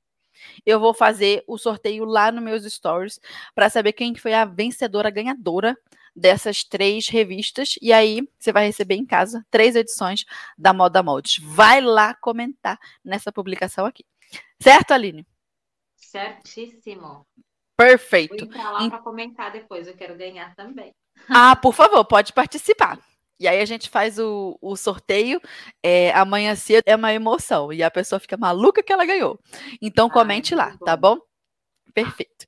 eu vou fazer o sorteio lá nos meus stories para saber quem foi a vencedora, a ganhadora dessas três revistas. E aí você vai receber em casa três edições da Moda Moldes. Vai lá comentar nessa publicação aqui. Certo, Aline? Certíssimo. Perfeito. Vou entrar lá para comentar depois, eu quero ganhar também. Ah, por favor, pode participar. E aí a gente faz o, o sorteio. É, amanhã cedo é uma emoção. E a pessoa fica maluca que ela ganhou. Então comente Ai, lá, bom. tá bom? Perfeito.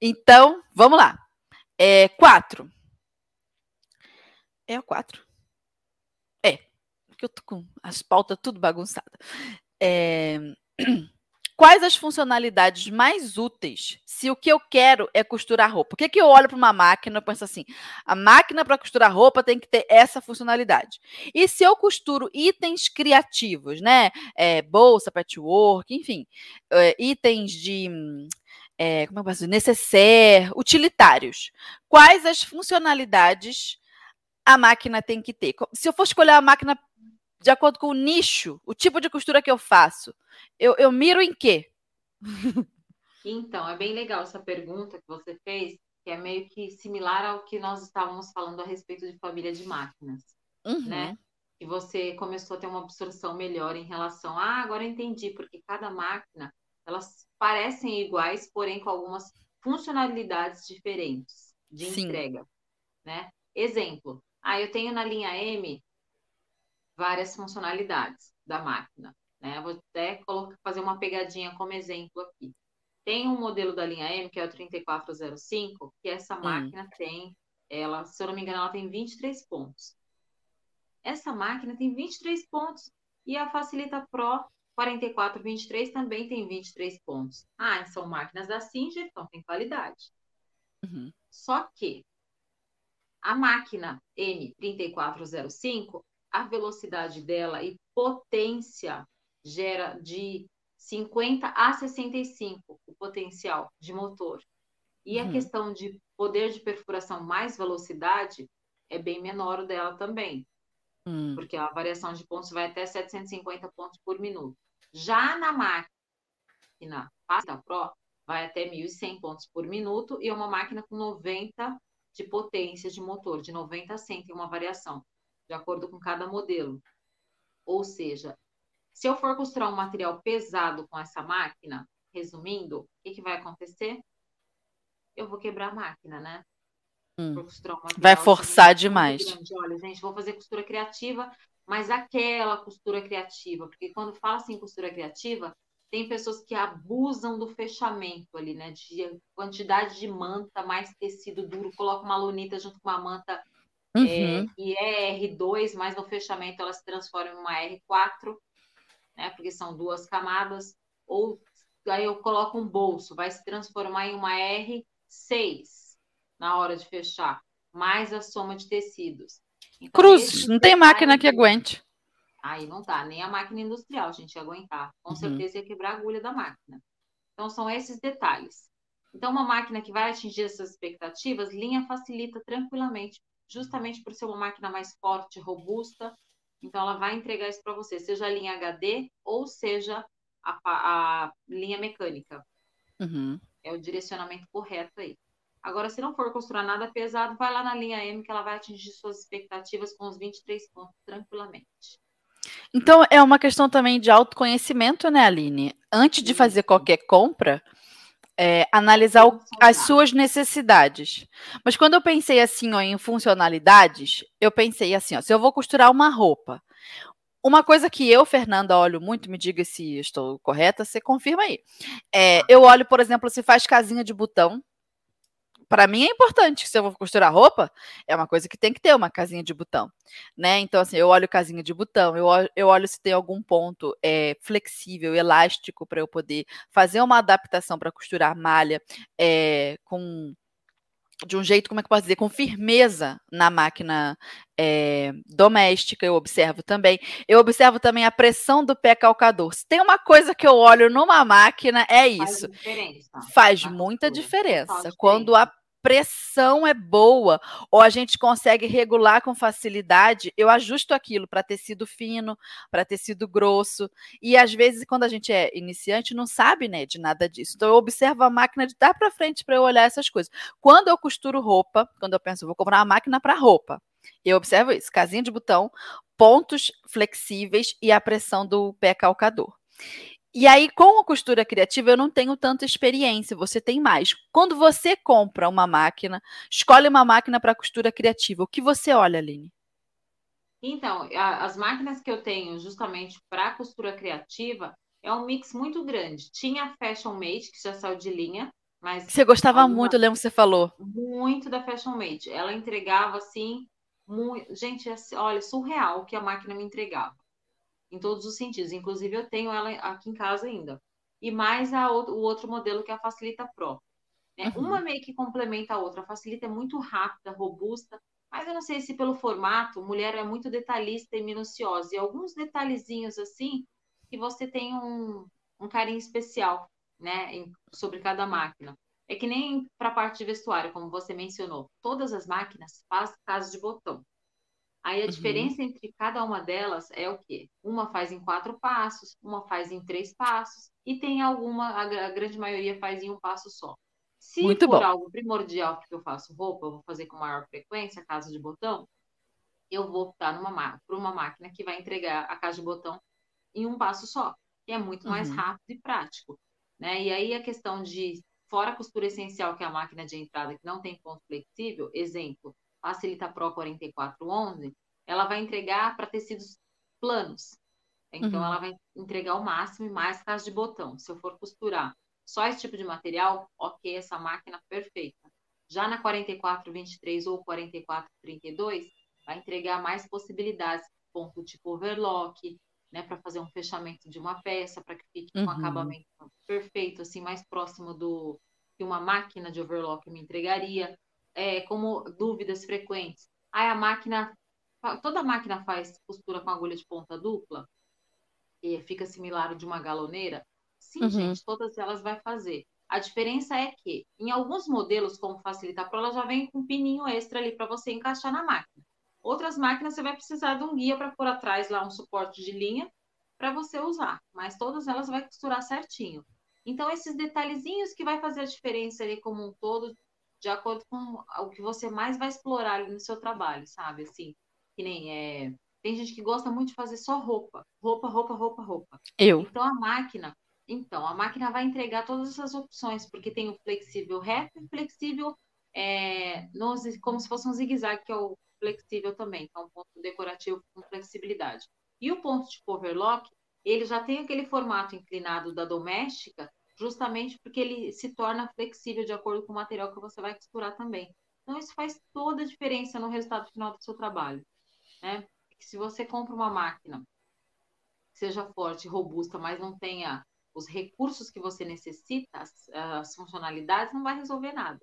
Então, vamos lá. É, quatro. É o quatro. É. Porque eu tô com as pautas tudo bagunçadas. É... Quais as funcionalidades mais úteis se o que eu quero é costurar roupa? O que, que eu olho para uma máquina e penso assim: a máquina para costurar roupa tem que ter essa funcionalidade. E se eu costuro itens criativos, né? É, bolsa, patchwork, enfim, é, itens de. É, como é que eu dizer? Necessaire, utilitários. Quais as funcionalidades a máquina tem que ter? Se eu for escolher a máquina de acordo com o nicho, o tipo de costura que eu faço, eu, eu miro em quê? Então, é bem legal essa pergunta que você fez, que é meio que similar ao que nós estávamos falando a respeito de família de máquinas, uhum. né? Que você começou a ter uma absorção melhor em relação, ah, agora entendi, porque cada máquina, elas parecem iguais, porém com algumas funcionalidades diferentes de Sim. entrega, né? Exemplo, ah, eu tenho na linha M várias funcionalidades da máquina. Né? Vou até colocar, fazer uma pegadinha como exemplo aqui. Tem um modelo da linha M, que é o 3405, que essa hum. máquina tem, ela, se eu não me engano, ela tem 23 pontos. Essa máquina tem 23 pontos e a Facilita Pro 4423 também tem 23 pontos. Ah, são máquinas da Singer, então tem qualidade. Uhum. Só que a máquina M3405, a velocidade dela e potência gera de 50 a 65 o potencial de motor. E a questão de poder de perfuração mais velocidade é bem menor dela também. Uhum. Porque a variação de pontos vai até 750 pontos por minuto. Já na máquina Pasta Pro, vai até 1.100 pontos por minuto e é uma máquina com 90 de potência de motor, de 90 a 100 tem uma variação de acordo com cada modelo. Ou seja, se eu for costurar um material pesado com essa máquina, resumindo, o que, que vai acontecer? Eu vou quebrar a máquina, né? Hum. vai forçar demais. Olha, gente, vou fazer costura criativa, mas aquela costura criativa, porque quando fala assim costura criativa, tem pessoas que abusam do fechamento ali, né? De quantidade de manta, mais tecido duro, coloca uma lunita junto com uma manta Uhum. É, e é R2, mas no fechamento ela se transforma em uma R4, né? Porque são duas camadas. Ou aí eu coloco um bolso, vai se transformar em uma R6 na hora de fechar, mais a soma de tecidos. Então, Cruz, não tem máquina que aguente. Aí não tá, nem a máquina industrial a gente ia aguentar. Com uhum. certeza ia quebrar a agulha da máquina. Então são esses detalhes. Então, uma máquina que vai atingir essas expectativas, linha facilita tranquilamente justamente por ser uma máquina mais forte, robusta. Então, ela vai entregar isso para você, seja a linha HD ou seja a, a linha mecânica. Uhum. É o direcionamento correto aí. Agora, se não for construir nada pesado, vai lá na linha M que ela vai atingir suas expectativas com os 23 pontos tranquilamente. Então, é uma questão também de autoconhecimento, né, Aline? Antes de fazer qualquer compra, é, analisar o, as suas necessidades. Mas quando eu pensei assim ó, em funcionalidades, eu pensei assim, ó, se eu vou costurar uma roupa, uma coisa que eu, Fernanda, olho muito, me diga se estou correta, você confirma aí. É, eu olho, por exemplo, se faz casinha de botão. Para mim é importante, se eu vou costurar roupa, é uma coisa que tem que ter uma casinha de botão, né? Então, assim, eu olho casinha de botão, eu olho, eu olho se tem algum ponto é, flexível, elástico, para eu poder fazer uma adaptação para costurar malha é, com de um jeito, como é que eu posso dizer, com firmeza na máquina é, doméstica, eu observo também. Eu observo também a pressão do pé calcador. Se tem uma coisa que eu olho numa máquina, é isso. Faz, Faz muita diferença. Quando a pressão é boa, ou a gente consegue regular com facilidade, eu ajusto aquilo para tecido fino, para tecido grosso. E às vezes, quando a gente é iniciante, não sabe né, de nada disso. Então, eu observo a máquina de dar para frente para eu olhar essas coisas. Quando eu costuro roupa, quando eu penso, vou comprar uma máquina para roupa, eu observo isso: casinha de botão, pontos flexíveis e a pressão do pé calcador. E aí, com a costura criativa, eu não tenho tanta experiência, você tem mais. Quando você compra uma máquina, escolhe uma máquina para costura criativa, o que você olha, Aline? Então, a, as máquinas que eu tenho justamente para costura criativa é um mix muito grande. Tinha a Fashion Made, que já saiu de linha, mas. Você gostava alguma... muito, eu lembro que você falou. Muito da Fashion Made. Ela entregava assim, muito. Gente, assim, olha, surreal o que a máquina me entregava em todos os sentidos. Inclusive, eu tenho ela aqui em casa ainda. E mais a, o outro modelo que é a Facilita Pro. Né? Uhum. Uma meio que complementa a outra. A Facilita é muito rápida, robusta, mas eu não sei se pelo formato, mulher é muito detalhista e minuciosa. E alguns detalhezinhos assim, que você tem um, um carinho especial né, em, sobre cada máquina. É que nem para a parte de vestuário, como você mencionou. Todas as máquinas fazem caso de botão. Aí a uhum. diferença entre cada uma delas é o quê? Uma faz em quatro passos, uma faz em três passos, e tem alguma, a, grande maioria faz em um passo só. Se Muito for bom. algo primordial, porque eu faço roupa, eu vou fazer com maior frequência, casa de botão, eu vou optar numa, por uma máquina que vai entregar a casa de botão em um passo só, que é muito mais uhum. rápido e prático. Né? E aí a questão de, fora a costura essencial, que é a máquina de entrada, que não tem ponto flexível, exemplo, Facilita Pro 4411, ela vai entregar para tecidos planos. Então, uhum. ela vai entregar o máximo e mais caso de botão. Se eu for costurar só esse tipo de material, ok, essa máquina perfeita. Já na 4423 ou 4432, vai entregar mais possibilidades, ponto tipo overlock, né, para fazer um fechamento de uma peça, para que fique uhum. um acabamento perfeito, assim, mais próximo do que uma máquina de overlock me entregaria é, como dúvidas frequentes. Aí a máquina, toda máquina faz costura com agulha de ponta dupla, e fica similar de uma galoneira? Sim, uhum. gente, todas elas vai fazer. A diferença é que, em alguns modelos, como Facilita Pro, ela já vem com um pininho extra ali para você encaixar na máquina. Outras máquinas você vai precisar de um guia para pôr atrás lá um suporte de linha para você usar, mas todas elas vai costurar certinho. Então, esses detalhezinhos que vai fazer a diferença ali como um todo, de acordo com o que você mais vai explorar ali no seu trabalho, sabe? Assim, que nem é. Tem gente que gosta muito de fazer só roupa, roupa, roupa, roupa, roupa. Eu. Então a máquina, então a máquina vai entregar todas essas opções, porque tem o flexível reto e flexível é, nos, como se fosse um zigue-zague, que é o flexível também, que é um ponto decorativo com flexibilidade. E o ponto de overlock, ele já tem aquele formato inclinado da doméstica, justamente porque ele se torna flexível de acordo com o material que você vai costurar também. Então, isso faz toda a diferença no resultado final do seu trabalho. Né? Se você compra uma máquina que seja forte, robusta, mas não tenha os recursos que você necessita, as, as funcionalidades, não vai resolver nada.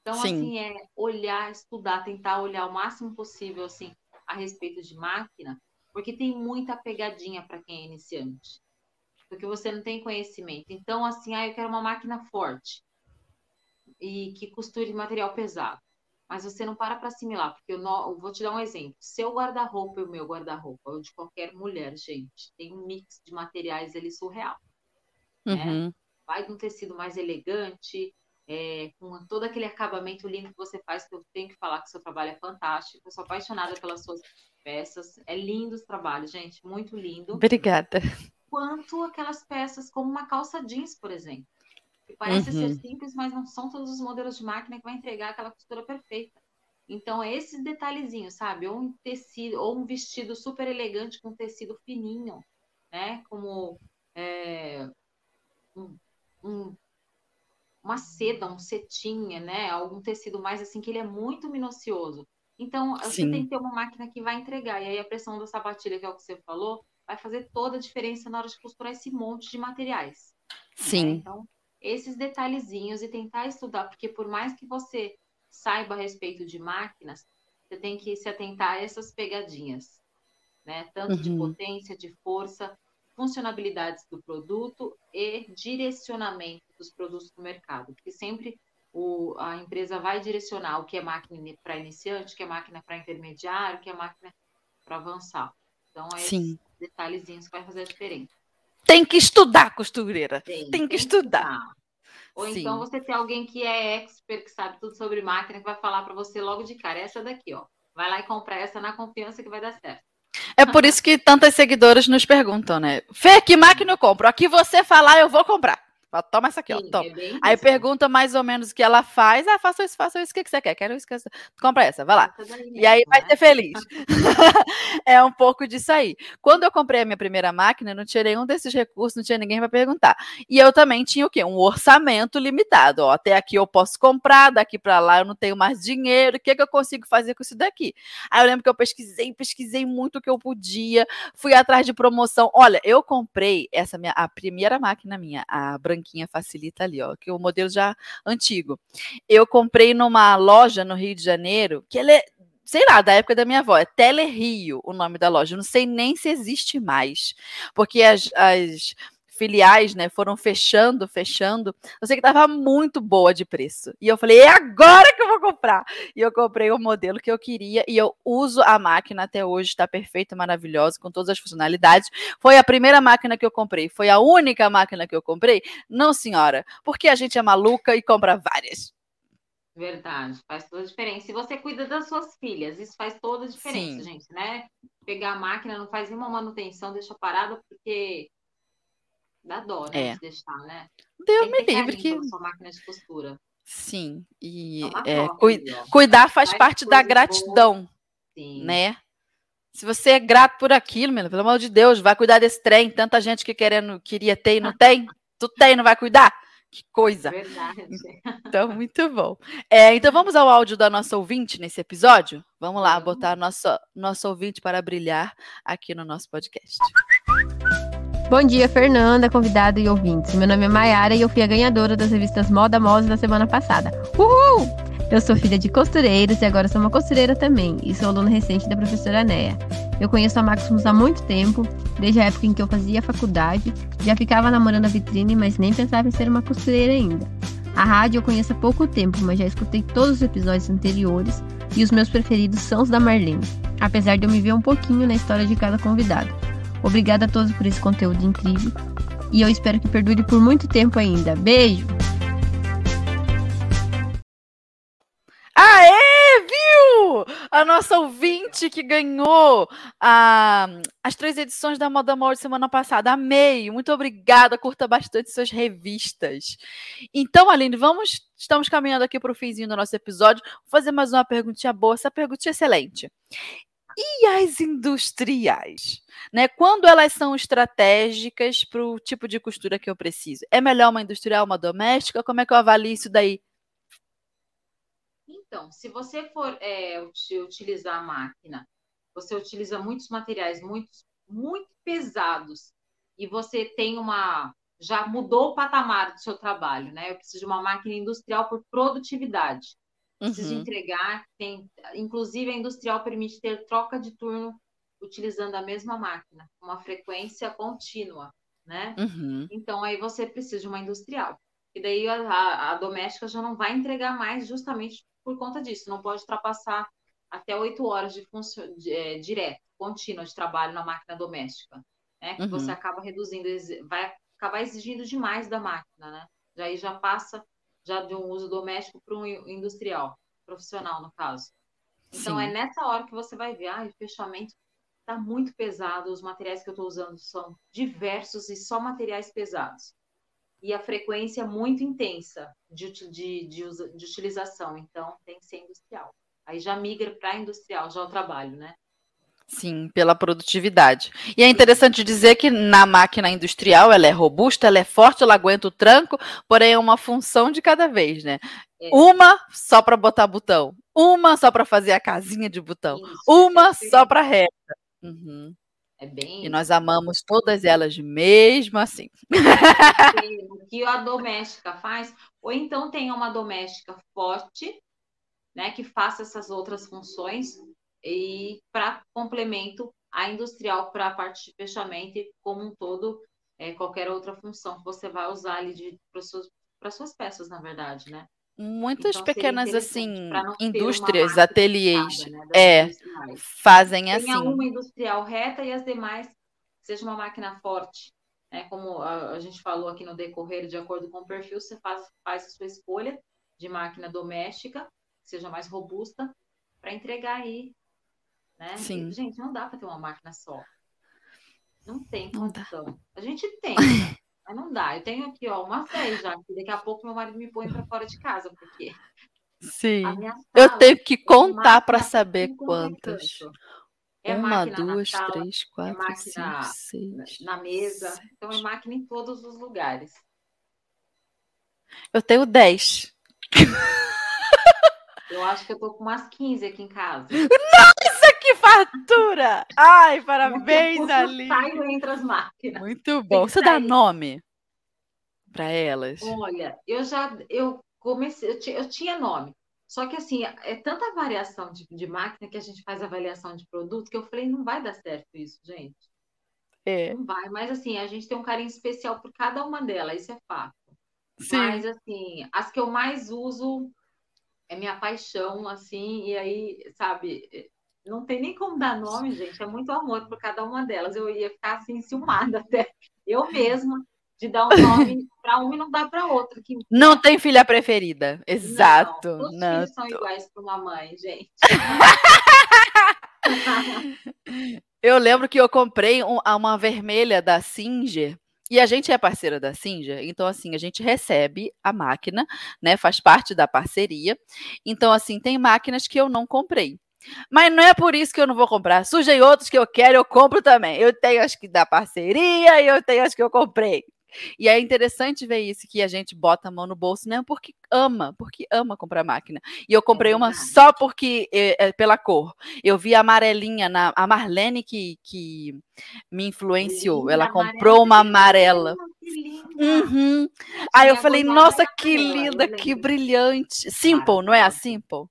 Então, Sim. assim, é olhar, estudar, tentar olhar o máximo possível, assim, a respeito de máquina, porque tem muita pegadinha para quem é iniciante porque você não tem conhecimento. Então, assim, ah, eu quero uma máquina forte e que costure material pesado. Mas você não para para assimilar, porque eu, não, eu, vou te dar um exemplo. Seu guarda-roupa e o meu guarda-roupa, ou de qualquer mulher, gente, tem um mix de materiais ali surreal. Né? Uhum. Né? Vai de um tecido mais elegante, é, com todo aquele acabamento lindo que você faz, que eu tenho que falar que o seu trabalho é fantástico. Eu sou apaixonada pelas suas peças. É lindo os trabalhos, gente, muito lindo. Obrigada quanto aquelas peças como uma calça jeans, por exemplo. Que parece uhum. ser simples, mas não são todos os modelos de máquina que vai entregar aquela costura perfeita. Então, esses detalhezinhos, sabe? Ou um tecido, ou um vestido super elegante com tecido fininho, né? Como é, um, um, uma seda, um cetim, né? Algum tecido mais assim, que ele é muito minucioso. Então, Sim. você tem que ter uma máquina que vai entregar. E aí, a pressão da sapatilha, que é o que você falou, vai fazer toda a diferença na hora de costurar esse monte de materiais. Né? Sim. Então, esses detalhezinhos e tentar estudar, porque por mais que você saiba a respeito de máquinas, você tem que se atentar a essas pegadinhas, né? Tanto uhum. de potência, de força, funcionalidades do produto e direcionamento dos produtos no mercado, porque sempre o, a empresa vai direcionar o que é máquina para iniciante, o que é máquina para intermediário, o que é máquina para avançar. Então, é Sim. Detalhezinhos que vai fazer a diferença. Tem que estudar, costureira. Tem, tem, tem que estudar. estudar. Ou Sim. então você tem alguém que é expert, que sabe tudo sobre máquina, que vai falar para você logo de cara, essa daqui, ó. Vai lá e compra essa na confiança que vai dar certo. É por isso que tantas seguidoras nos perguntam, né? Fê, que máquina eu compro? Aqui você falar, eu vou comprar. Fala, toma essa aqui, Sim, ó. Toma. É Aí pergunta mais ou menos o que ela faz. Ah, faça isso, faça isso. O que, que você quer? Quero isso, quero isso. Compra essa, vai lá. e aí vai né? ser feliz. é um pouco disso aí. Quando eu comprei a minha primeira máquina, não tinha nenhum desses recursos, não tinha ninguém para perguntar. E eu também tinha o quê? Um orçamento limitado. Ó, até aqui eu posso comprar, daqui para lá eu não tenho mais dinheiro. O que, que eu consigo fazer com isso daqui? Aí eu lembro que eu pesquisei, pesquisei muito o que eu podia, fui atrás de promoção. Olha, eu comprei essa minha, a primeira máquina minha, a branca branquinha facilita ali, ó, que é o modelo já antigo. Eu comprei numa loja no Rio de Janeiro, que ele é sei lá, da época da minha avó, é Telerio o nome da loja. Eu não sei nem se existe mais, porque as, as filiais, né, foram fechando, fechando. Eu sei que estava muito boa de preço. E eu falei, é agora que eu vou comprar. E eu comprei o modelo que eu queria e eu uso a máquina até hoje, está perfeita, maravilhosa, com todas as funcionalidades. Foi a primeira máquina que eu comprei, foi a única máquina que eu comprei? Não, senhora, porque a gente é maluca e compra várias. Verdade, faz toda a diferença. E você cuida das suas filhas, isso faz toda a diferença, Sim. gente, né? Pegar a máquina, não faz nenhuma manutenção, deixa parada, porque Dá dó, né? É. De deixar, né? Deus me livre que. Sua máquina de costura. Sim, e é, é cu cuidar faz, parte da gratidão, né? Se você é grato por aquilo, meu, pelo amor de Deus, vai cuidar desse trem. Tanta gente que querendo, queria ter e não tem. Tu tem, não vai cuidar? Que coisa. Verdade. Então, muito bom. É, então, vamos ao áudio da nossa ouvinte nesse episódio? Vamos lá, botar nosso, nosso ouvinte para brilhar aqui no nosso podcast. Bom dia, Fernanda, convidada e ouvintes. Meu nome é Mayara e eu fui a ganhadora das revistas Moda Mose na semana passada. Uhul! Eu sou filha de costureiros e agora sou uma costureira também, e sou aluna recente da professora Néa. Eu conheço a Maximus há muito tempo, desde a época em que eu fazia faculdade, já ficava namorando a vitrine, mas nem pensava em ser uma costureira ainda. A rádio eu conheço há pouco tempo, mas já escutei todos os episódios anteriores e os meus preferidos são os da Marlene, apesar de eu me ver um pouquinho na história de cada convidado. Obrigada a todos por esse conteúdo incrível e eu espero que perdure por muito tempo ainda. Beijo! Aê, viu? A nossa ouvinte que ganhou a, as três edições da Moda Molde semana passada. Amei! Muito obrigada. Curta bastante suas revistas. Então, Aline, vamos. Estamos caminhando aqui para o finzinho do nosso episódio. Vou fazer mais uma perguntinha boa. Essa perguntinha é excelente. E as industriais? Né? Quando elas são estratégicas para o tipo de costura que eu preciso? É melhor uma industrial, uma doméstica? Como é que eu avalio isso daí? Então, se você for é, utilizar a máquina, você utiliza muitos materiais muito, muito pesados e você tem uma. Já mudou o patamar do seu trabalho, né? Eu preciso de uma máquina industrial por produtividade precisa uhum. entregar. Tem, inclusive, a industrial permite ter troca de turno utilizando a mesma máquina, uma frequência contínua, né? Uhum. Então, aí você precisa de uma industrial. E daí a, a, a, doméstica já não vai entregar mais justamente por conta disso. Não pode ultrapassar até oito horas de função de, é, direto, contínua de trabalho na máquina doméstica, né? Que uhum. você acaba reduzindo, vai acabar exigindo demais da máquina, né? Daí já passa já de um uso doméstico para um industrial, profissional, no caso. Então, Sim. é nessa hora que você vai ver, ah, fechamento está muito pesado, os materiais que eu estou usando são diversos e só materiais pesados. E a frequência é muito intensa de, de, de, de utilização, então tem que ser industrial. Aí já migra para industrial, já é o trabalho, né? Sim, pela produtividade. E é interessante dizer que na máquina industrial ela é robusta, ela é forte, ela aguenta o tranco, porém é uma função de cada vez, né? É. Uma só para botar botão, uma só para fazer a casinha de botão, Isso, uma é só para reta. Uhum. É bem. E nós amamos todas elas mesmo assim. O que a doméstica faz, ou então tem uma doméstica forte, né, que faça essas outras funções e para complemento a industrial para a parte de fechamento e como um todo é, qualquer outra função que você vai usar ali para suas, suas peças, na verdade, né? Muitas então, pequenas assim indústrias, ateliês, né, é, fazem Tenha assim. uma industrial reta e as demais seja uma máquina forte, né? Como a, a, gente falou aqui no decorrer, de acordo com o perfil, você faz, faz a sua escolha de máquina doméstica, seja mais robusta, para entregar aí né? Sim. E, gente, não dá para ter uma máquina só. Não tem condição. A gente tem, não dá. Eu tenho aqui, ó, uma 10 já, que daqui a pouco meu marido me põe para fora de casa, porque. Sim. Eu tenho que contar para saber quantas. É uma, duas, sala, três, é quatro, é cinco, seis. Na mesa. Sete. Então é máquina em todos os lugares. Eu tenho 10. Eu acho que eu tô com umas 15 aqui em casa. Nossa, que fartura! Ai, parabéns, Ali. Entre as máquinas. Muito bom. Você dá nome para elas? Olha, eu já eu comecei, eu, eu, tinha nome. Só que assim, é tanta variação de, de máquina que a gente faz avaliação de produto que eu falei, não vai dar certo isso, gente. É. Não vai, mas assim, a gente tem um carinho especial por cada uma delas, isso é fato. Sim. Mas assim, as que eu mais uso é minha paixão, assim, e aí, sabe, não tem nem como dar nome, gente, é muito amor por cada uma delas. Eu ia ficar assim, enciumada até eu mesma de dar um nome para uma e não dar para outra. Que... Não tem filha preferida, exato. Não, todos não. filhos são iguais para uma mãe, gente. eu lembro que eu comprei um, uma vermelha da Singer e a gente é parceira da Singer, então assim, a gente recebe a máquina, né? Faz parte da parceria. Então, assim, tem máquinas que eu não comprei. Mas não é por isso que eu não vou comprar. Surgem outros que eu quero, eu compro também. Eu tenho as que da parceria e eu tenho as que eu comprei. E é interessante ver isso, que a gente bota a mão no bolso, né? Porque ama, porque ama comprar máquina. E eu comprei é uma só porque, é, é, pela cor. Eu vi a amarelinha, na, a Marlene que, que me influenciou. Ela comprou uma amarela. Uhum. Aí eu falei, nossa, que linda, que brilhante. Simple, não é a Simple?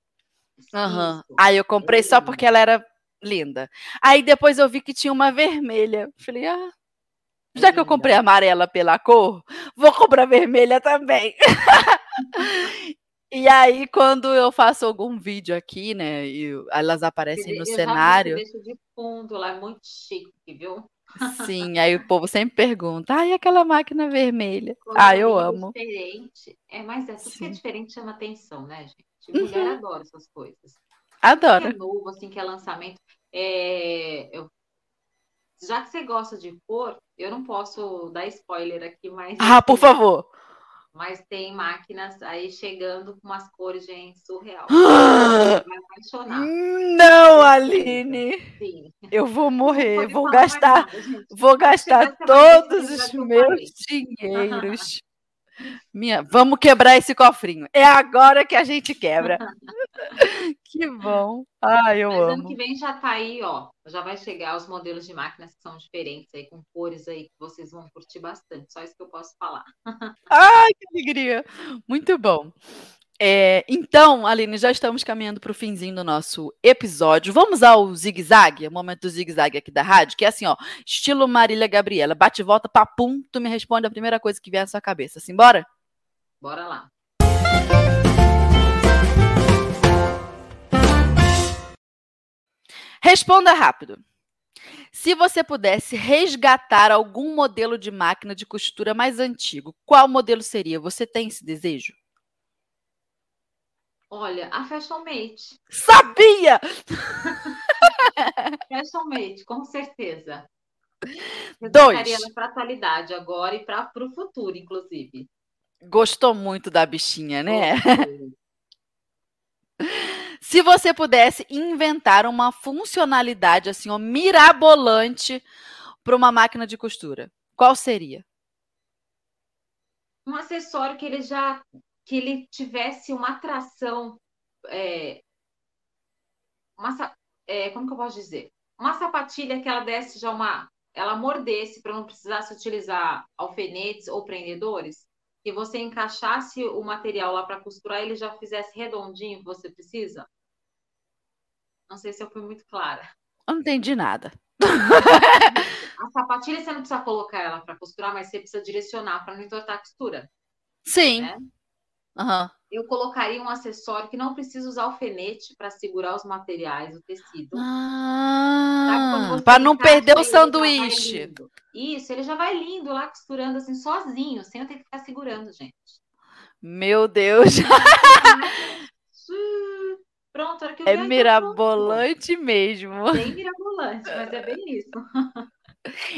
Uhum. Aí eu comprei só porque ela era linda. Aí depois eu vi que tinha uma vermelha. Falei, ah, já que eu comprei amarela pela cor, vou comprar vermelha também. e aí, quando eu faço algum vídeo aqui, né, e elas aparecem no eu cenário. Já de fundo lá, é muito chique, viu? Sim, aí o povo sempre pergunta, ai, aquela máquina vermelha. Quando ah, eu amo. Diferente. É, mas é tudo que é diferente chama atenção, né, gente? Mulher uhum. adora essas coisas. Adora. Que é novo, assim, que é lançamento. É, eu já que você gosta de cor, eu não posso dar spoiler aqui, mas. Ah, por favor! Mas tem máquinas aí chegando com umas cores, gente, surreal. vai apaixonar. Não, Aline! Sim. Eu vou morrer, vou gastar, nada, vou gastar todos os meus dinheiros. Minha, vamos quebrar esse cofrinho. É agora que a gente quebra. que bom. Ah, eu Mas amo. Ano que vem já tá aí, ó. Já vai chegar os modelos de máquinas que são diferentes aí, com cores aí que vocês vão curtir bastante. Só isso que eu posso falar. Ai, que alegria. Muito bom. É, então, Aline, já estamos caminhando para o finzinho do nosso episódio. Vamos ao zigue-zague, o momento do zigue-zague aqui da rádio, que é assim, ó, estilo Marília Gabriela. Bate e volta, papum, tu me responde a primeira coisa que vier na sua cabeça. Simbora? Bora lá. Responda rápido. Se você pudesse resgatar algum modelo de máquina de costura mais antigo, qual modelo seria? Você tem esse desejo? Olha, a Fashion Mate. Sabia! Fashion Mate, com certeza. Eu Dois. para a atualidade agora e para o futuro, inclusive. Gostou muito da bichinha, né? Se você pudesse inventar uma funcionalidade assim, ó, mirabolante para uma máquina de costura, qual seria? Um acessório que ele já que ele tivesse uma atração, é, uma, é, como que eu posso dizer? Uma sapatilha que ela desse já uma, ela mordesse para não precisar se utilizar alfinetes ou prendedores, que você encaixasse o material lá para costurar, ele já fizesse redondinho que você precisa. Não sei se eu fui muito clara. Eu não entendi nada. A sapatilha você não precisa colocar ela para costurar, mas você precisa direcionar para não entortar a costura. Sim. Né? Uhum. Eu colocaria um acessório que não precisa usar alfinete para segurar os materiais, o tecido. Ah, para não perder o sanduíche. Isso, ele já vai lindo lá costurando assim sozinho, sem eu ter que ficar segurando, gente. Meu Deus. Pronto, hora que eu É mirabolante pronto. mesmo. Bem mirabolante, mas é bem isso.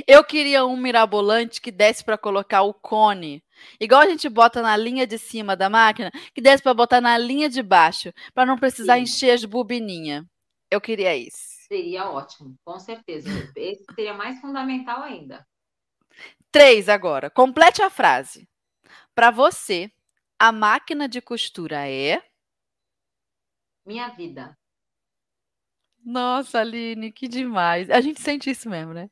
Eu queria um mirabolante que desse para colocar o cone, igual a gente bota na linha de cima da máquina, que desse para botar na linha de baixo, para não precisar Sim. encher as bobininhas. Eu queria isso. Seria ótimo, com certeza. Esse seria mais fundamental ainda. Três agora. Complete a frase. Para você, a máquina de costura é minha vida. Nossa, Aline, que demais. A gente sente isso mesmo, né?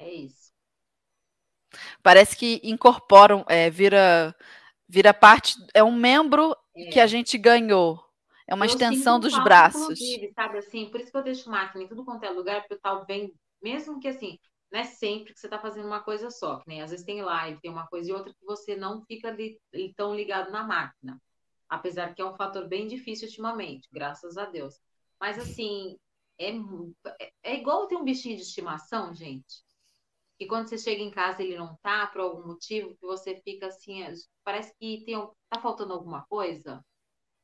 É isso. Parece que incorporam, é, vira, vira parte, é um membro é. que a gente ganhou. É uma eu extensão dos braços. Sabe assim, por isso que eu deixo máquina em tudo quanto é lugar, porque eu tal bem, mesmo que assim, não é sempre que você está fazendo uma coisa só, que nem às vezes tem live, tem uma coisa e outra que você não fica tão ligado na máquina. Apesar que é um fator bem difícil ultimamente, graças a Deus. Mas assim, é, é igual ter um bichinho de estimação, gente e quando você chega em casa ele não tá por algum motivo, que você fica assim, é, parece que tem, tá faltando alguma coisa.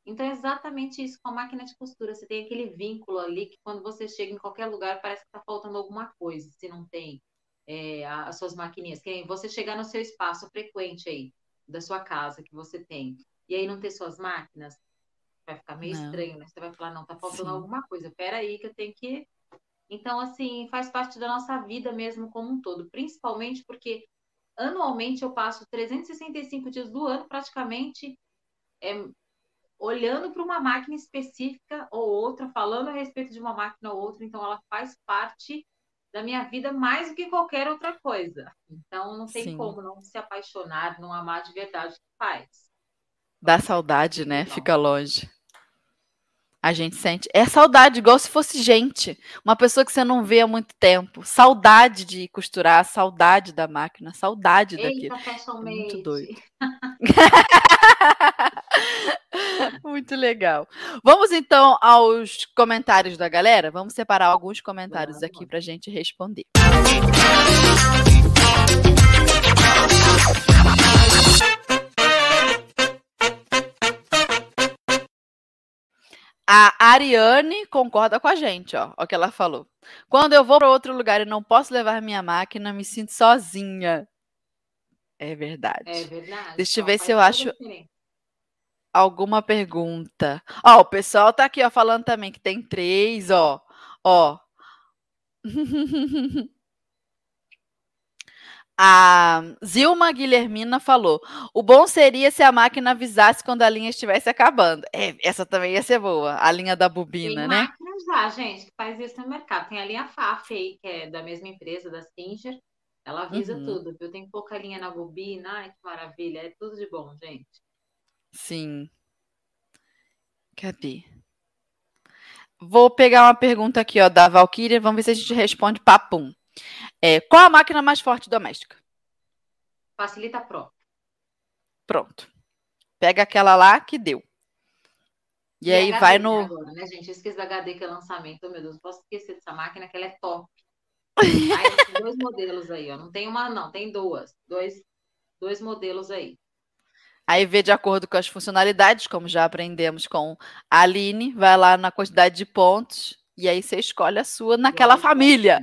Então é exatamente isso com a máquina de costura. Você tem aquele vínculo ali que quando você chega em qualquer lugar parece que tá faltando alguma coisa, se não tem é, as suas maquininhas. Que você chegar no seu espaço frequente aí, da sua casa que você tem, e aí não ter suas máquinas, vai ficar meio não. estranho, né? Você vai falar, não, tá faltando Sim. alguma coisa. Pera aí que eu tenho que então, assim, faz parte da nossa vida mesmo como um todo, principalmente porque anualmente eu passo 365 dias do ano praticamente é, olhando para uma máquina específica ou outra, falando a respeito de uma máquina ou outra, então ela faz parte da minha vida mais do que qualquer outra coisa. Então não tem Sim. como não se apaixonar, não amar de verdade o que faz. Dá saudade, né? Fica longe. A gente sente. É saudade, igual se fosse gente. Uma pessoa que você não vê há muito tempo. Saudade de costurar, saudade da máquina, saudade Eita, daquilo. É muito doido. muito legal. Vamos então aos comentários da galera? Vamos separar alguns comentários Vamos. aqui para a gente responder. A Ariane concorda com a gente, ó, o que ela falou. Quando eu vou para outro lugar e não posso levar minha máquina, me sinto sozinha. É verdade. É verdade. Deixa eu ver se eu acho alguma pergunta. Ó, o pessoal tá aqui, ó, falando também que tem três, ó. Ó. A Zilma Guilhermina falou: o bom seria se a máquina avisasse quando a linha estivesse acabando. É, essa também ia ser boa, a linha da bobina, Tem né? Tem máquina já, gente, que faz isso no mercado. Tem a linha FAF aí, que é da mesma empresa, da Singer. Ela avisa uhum. tudo, viu? Tem pouca linha na bobina. Ai, que maravilha. É tudo de bom, gente. Sim. Cadê? Vou pegar uma pergunta aqui, ó, da Valkyria. Vamos ver se a gente responde papum. É, qual a máquina mais forte doméstica? Facilita Pro. Pronto. Pega aquela lá que deu. E, e aí HD vai no. Agora, né, gente? Eu esqueci da HD que é lançamento. Meu Deus, não posso esquecer dessa máquina que ela é top. aí, tem dois modelos aí, ó. Não tem uma, não, tem duas. Dois, dois modelos aí. Aí vê de acordo com as funcionalidades, como já aprendemos com a Aline, vai lá na quantidade de pontos e aí você escolhe a sua naquela família.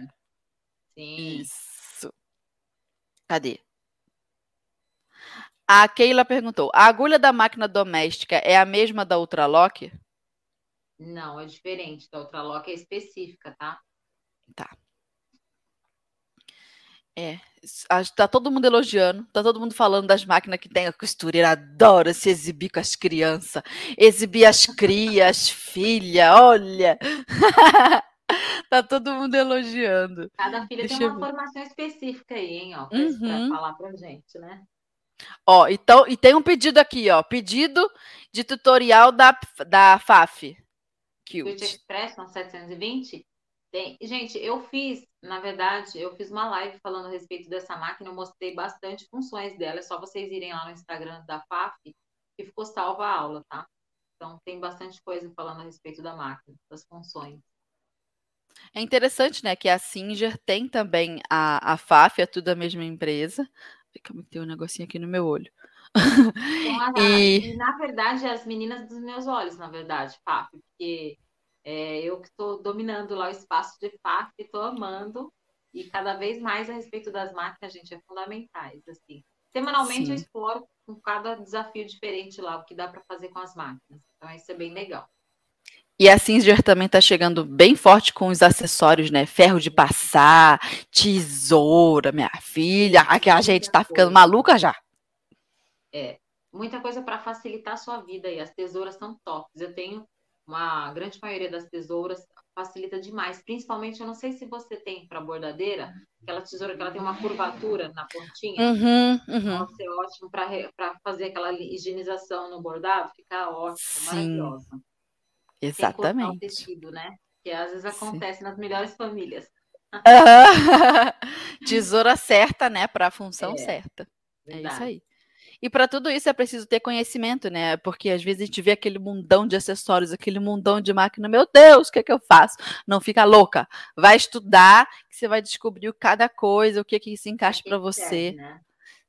Sim. Isso. Cadê? A Keila perguntou: a agulha da máquina doméstica é a mesma da Ultralock? Não, é diferente. Da Ultralock é específica, tá? Tá. É, tá todo mundo elogiando, tá todo mundo falando das máquinas que tem. A costureira adora se exibir com as crianças, exibir as crias, filha, olha. tá todo mundo elogiando. Cada filha Deixa tem uma formação específica aí, hein, ó, pra, uhum. pra falar pra gente, né? Ó, então, e tem um pedido aqui, ó, pedido de tutorial da, da FAF. Cute. Express, 720? Tem. Gente, eu fiz, na verdade, eu fiz uma live falando a respeito dessa máquina, eu mostrei bastante funções dela, é só vocês irem lá no Instagram da FAF e ficou salva a aula, tá? Então tem bastante coisa falando a respeito da máquina, das funções. É interessante, né, que a Singer tem também a, a FAF, é tudo a mesma empresa. Calma que tem um negocinho aqui no meu olho. Então, e... e... na verdade, as meninas dos meus olhos, na verdade, FAF, porque é, eu que estou dominando lá o espaço de FAF, estou amando, e cada vez mais a respeito das máquinas, gente, é fundamentais, assim. Semanalmente Sim. eu exploro com cada desafio diferente lá, o que dá para fazer com as máquinas. Então, isso é bem legal. E a Singer também está chegando bem forte com os acessórios, né? Ferro de passar, tesoura, minha filha. Aqui a gente está ficando maluca já. É, muita coisa para facilitar a sua vida e as tesouras são tops. Eu tenho uma grande maioria das tesouras facilita demais. Principalmente, eu não sei se você tem para bordadeira, aquela tesoura que ela tem uma curvatura na pontinha. Uhum, uhum. Nossa, é ótimo para fazer aquela higienização no bordado, fica ótimo, Sim. maravilhosa. Exatamente. Tem tecido, né? Que às vezes acontece Sim. nas melhores famílias. Uhum. Tesoura certa, né? Para a função é, certa. Verdade. É isso aí. E para tudo isso é preciso ter conhecimento, né? Porque às vezes a gente vê aquele mundão de acessórios, aquele mundão de máquina. Meu Deus, o que é que eu faço? Não fica louca. Vai estudar, que você vai descobrir cada coisa, o que é que se encaixa para você. né?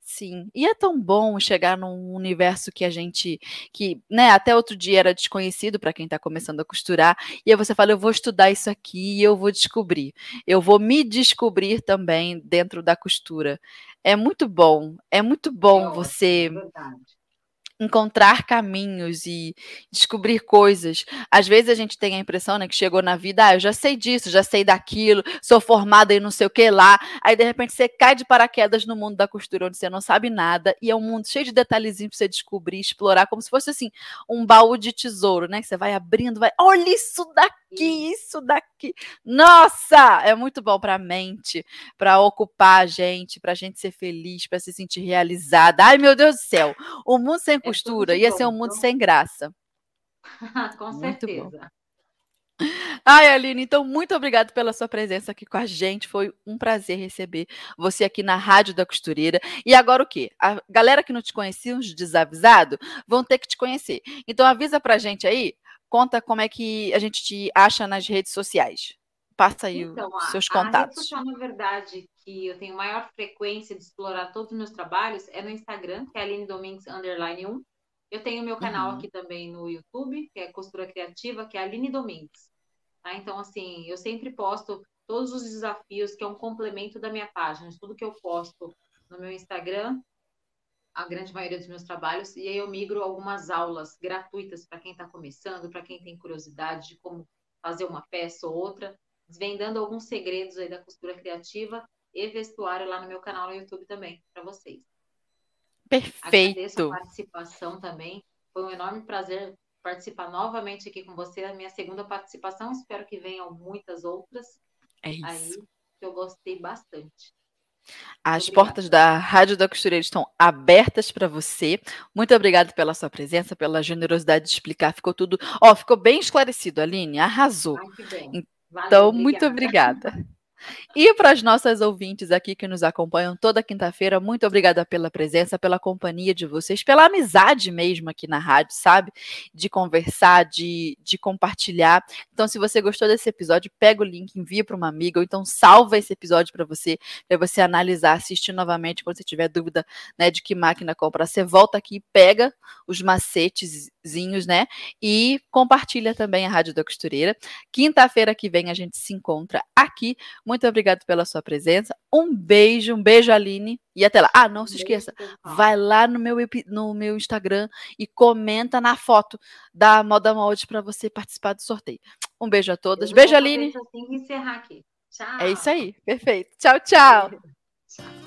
Sim, e é tão bom chegar num universo que a gente, que, né, até outro dia era desconhecido para quem está começando a costurar, e aí você fala, eu vou estudar isso aqui e eu vou descobrir. Eu vou me descobrir também dentro da costura. É muito bom, é muito bom é você é encontrar caminhos e descobrir coisas. Às vezes a gente tem a impressão, né, que chegou na vida, ah, eu já sei disso, já sei daquilo, sou formada em não sei o que lá. Aí de repente você cai de paraquedas no mundo da costura onde você não sabe nada e é um mundo cheio de detalhezinhos para você descobrir, explorar, como se fosse assim um baú de tesouro, né, que você vai abrindo, vai, olha isso daqui, isso daqui. Nossa, é muito bom para a mente, para ocupar a gente, para a gente ser feliz, para se sentir realizada. Ai, meu Deus do céu. O mundo sem é costura, ia ser um mundo sem graça. com muito certeza. Bom. Ai, Aline, então muito obrigada pela sua presença aqui com a gente. Foi um prazer receber você aqui na Rádio da Costureira. E agora o quê? A galera que não te conhecia, os desavisados, vão ter que te conhecer. Então avisa pra gente aí, conta como é que a gente te acha nas redes sociais. Passa aí então, os seus contatos. A rede social, na verdade, que eu tenho maior frequência de explorar todos os meus trabalhos é no Instagram, que é Aline Domingues underline 1. Eu tenho meu canal uhum. aqui também no YouTube, que é Costura Criativa, que é Aline Domingues. Tá? Então, assim, eu sempre posto todos os desafios, que é um complemento da minha página, tudo que eu posto no meu Instagram, a grande maioria dos meus trabalhos, e aí eu migro algumas aulas gratuitas para quem está começando, para quem tem curiosidade de como fazer uma peça ou outra, desvendando alguns segredos aí da costura criativa e vestuário lá no meu canal no YouTube também, para vocês. Perfeito. Agradeço a participação também. Foi um enorme prazer participar novamente aqui com você, a minha segunda participação. Espero que venham muitas outras. É isso. Aí, que eu gostei bastante. As obrigada. portas da Rádio da Costureira estão abertas para você. Muito obrigada pela sua presença, pela generosidade de explicar. Ficou tudo. Ó, oh, ficou bem esclarecido, Aline. Arrasou. Ai, então, obrigada. muito obrigada. E para as nossas ouvintes aqui que nos acompanham toda quinta-feira, muito obrigada pela presença, pela companhia de vocês, pela amizade mesmo aqui na rádio, sabe? De conversar, de, de compartilhar. Então, se você gostou desse episódio, pega o link, envia para uma amiga, ou então salva esse episódio para você, para você analisar, assistir novamente quando você tiver dúvida né, de que máquina comprar. Você volta aqui, pega os macetezinhos, né? E compartilha também a Rádio da Costureira. Quinta-feira que vem a gente se encontra aqui. Muito Muito obrigado pela sua presença. Um beijo, um beijo, Aline. E até lá. Ah, não se esqueça. Vai lá no meu, no meu Instagram e comenta na foto da Moda Molde para você participar do sorteio. Um beijo a todas. Beijo, Aline. Assim encerrar aqui. Tchau. É isso aí. Perfeito. Tchau, tchau. tchau.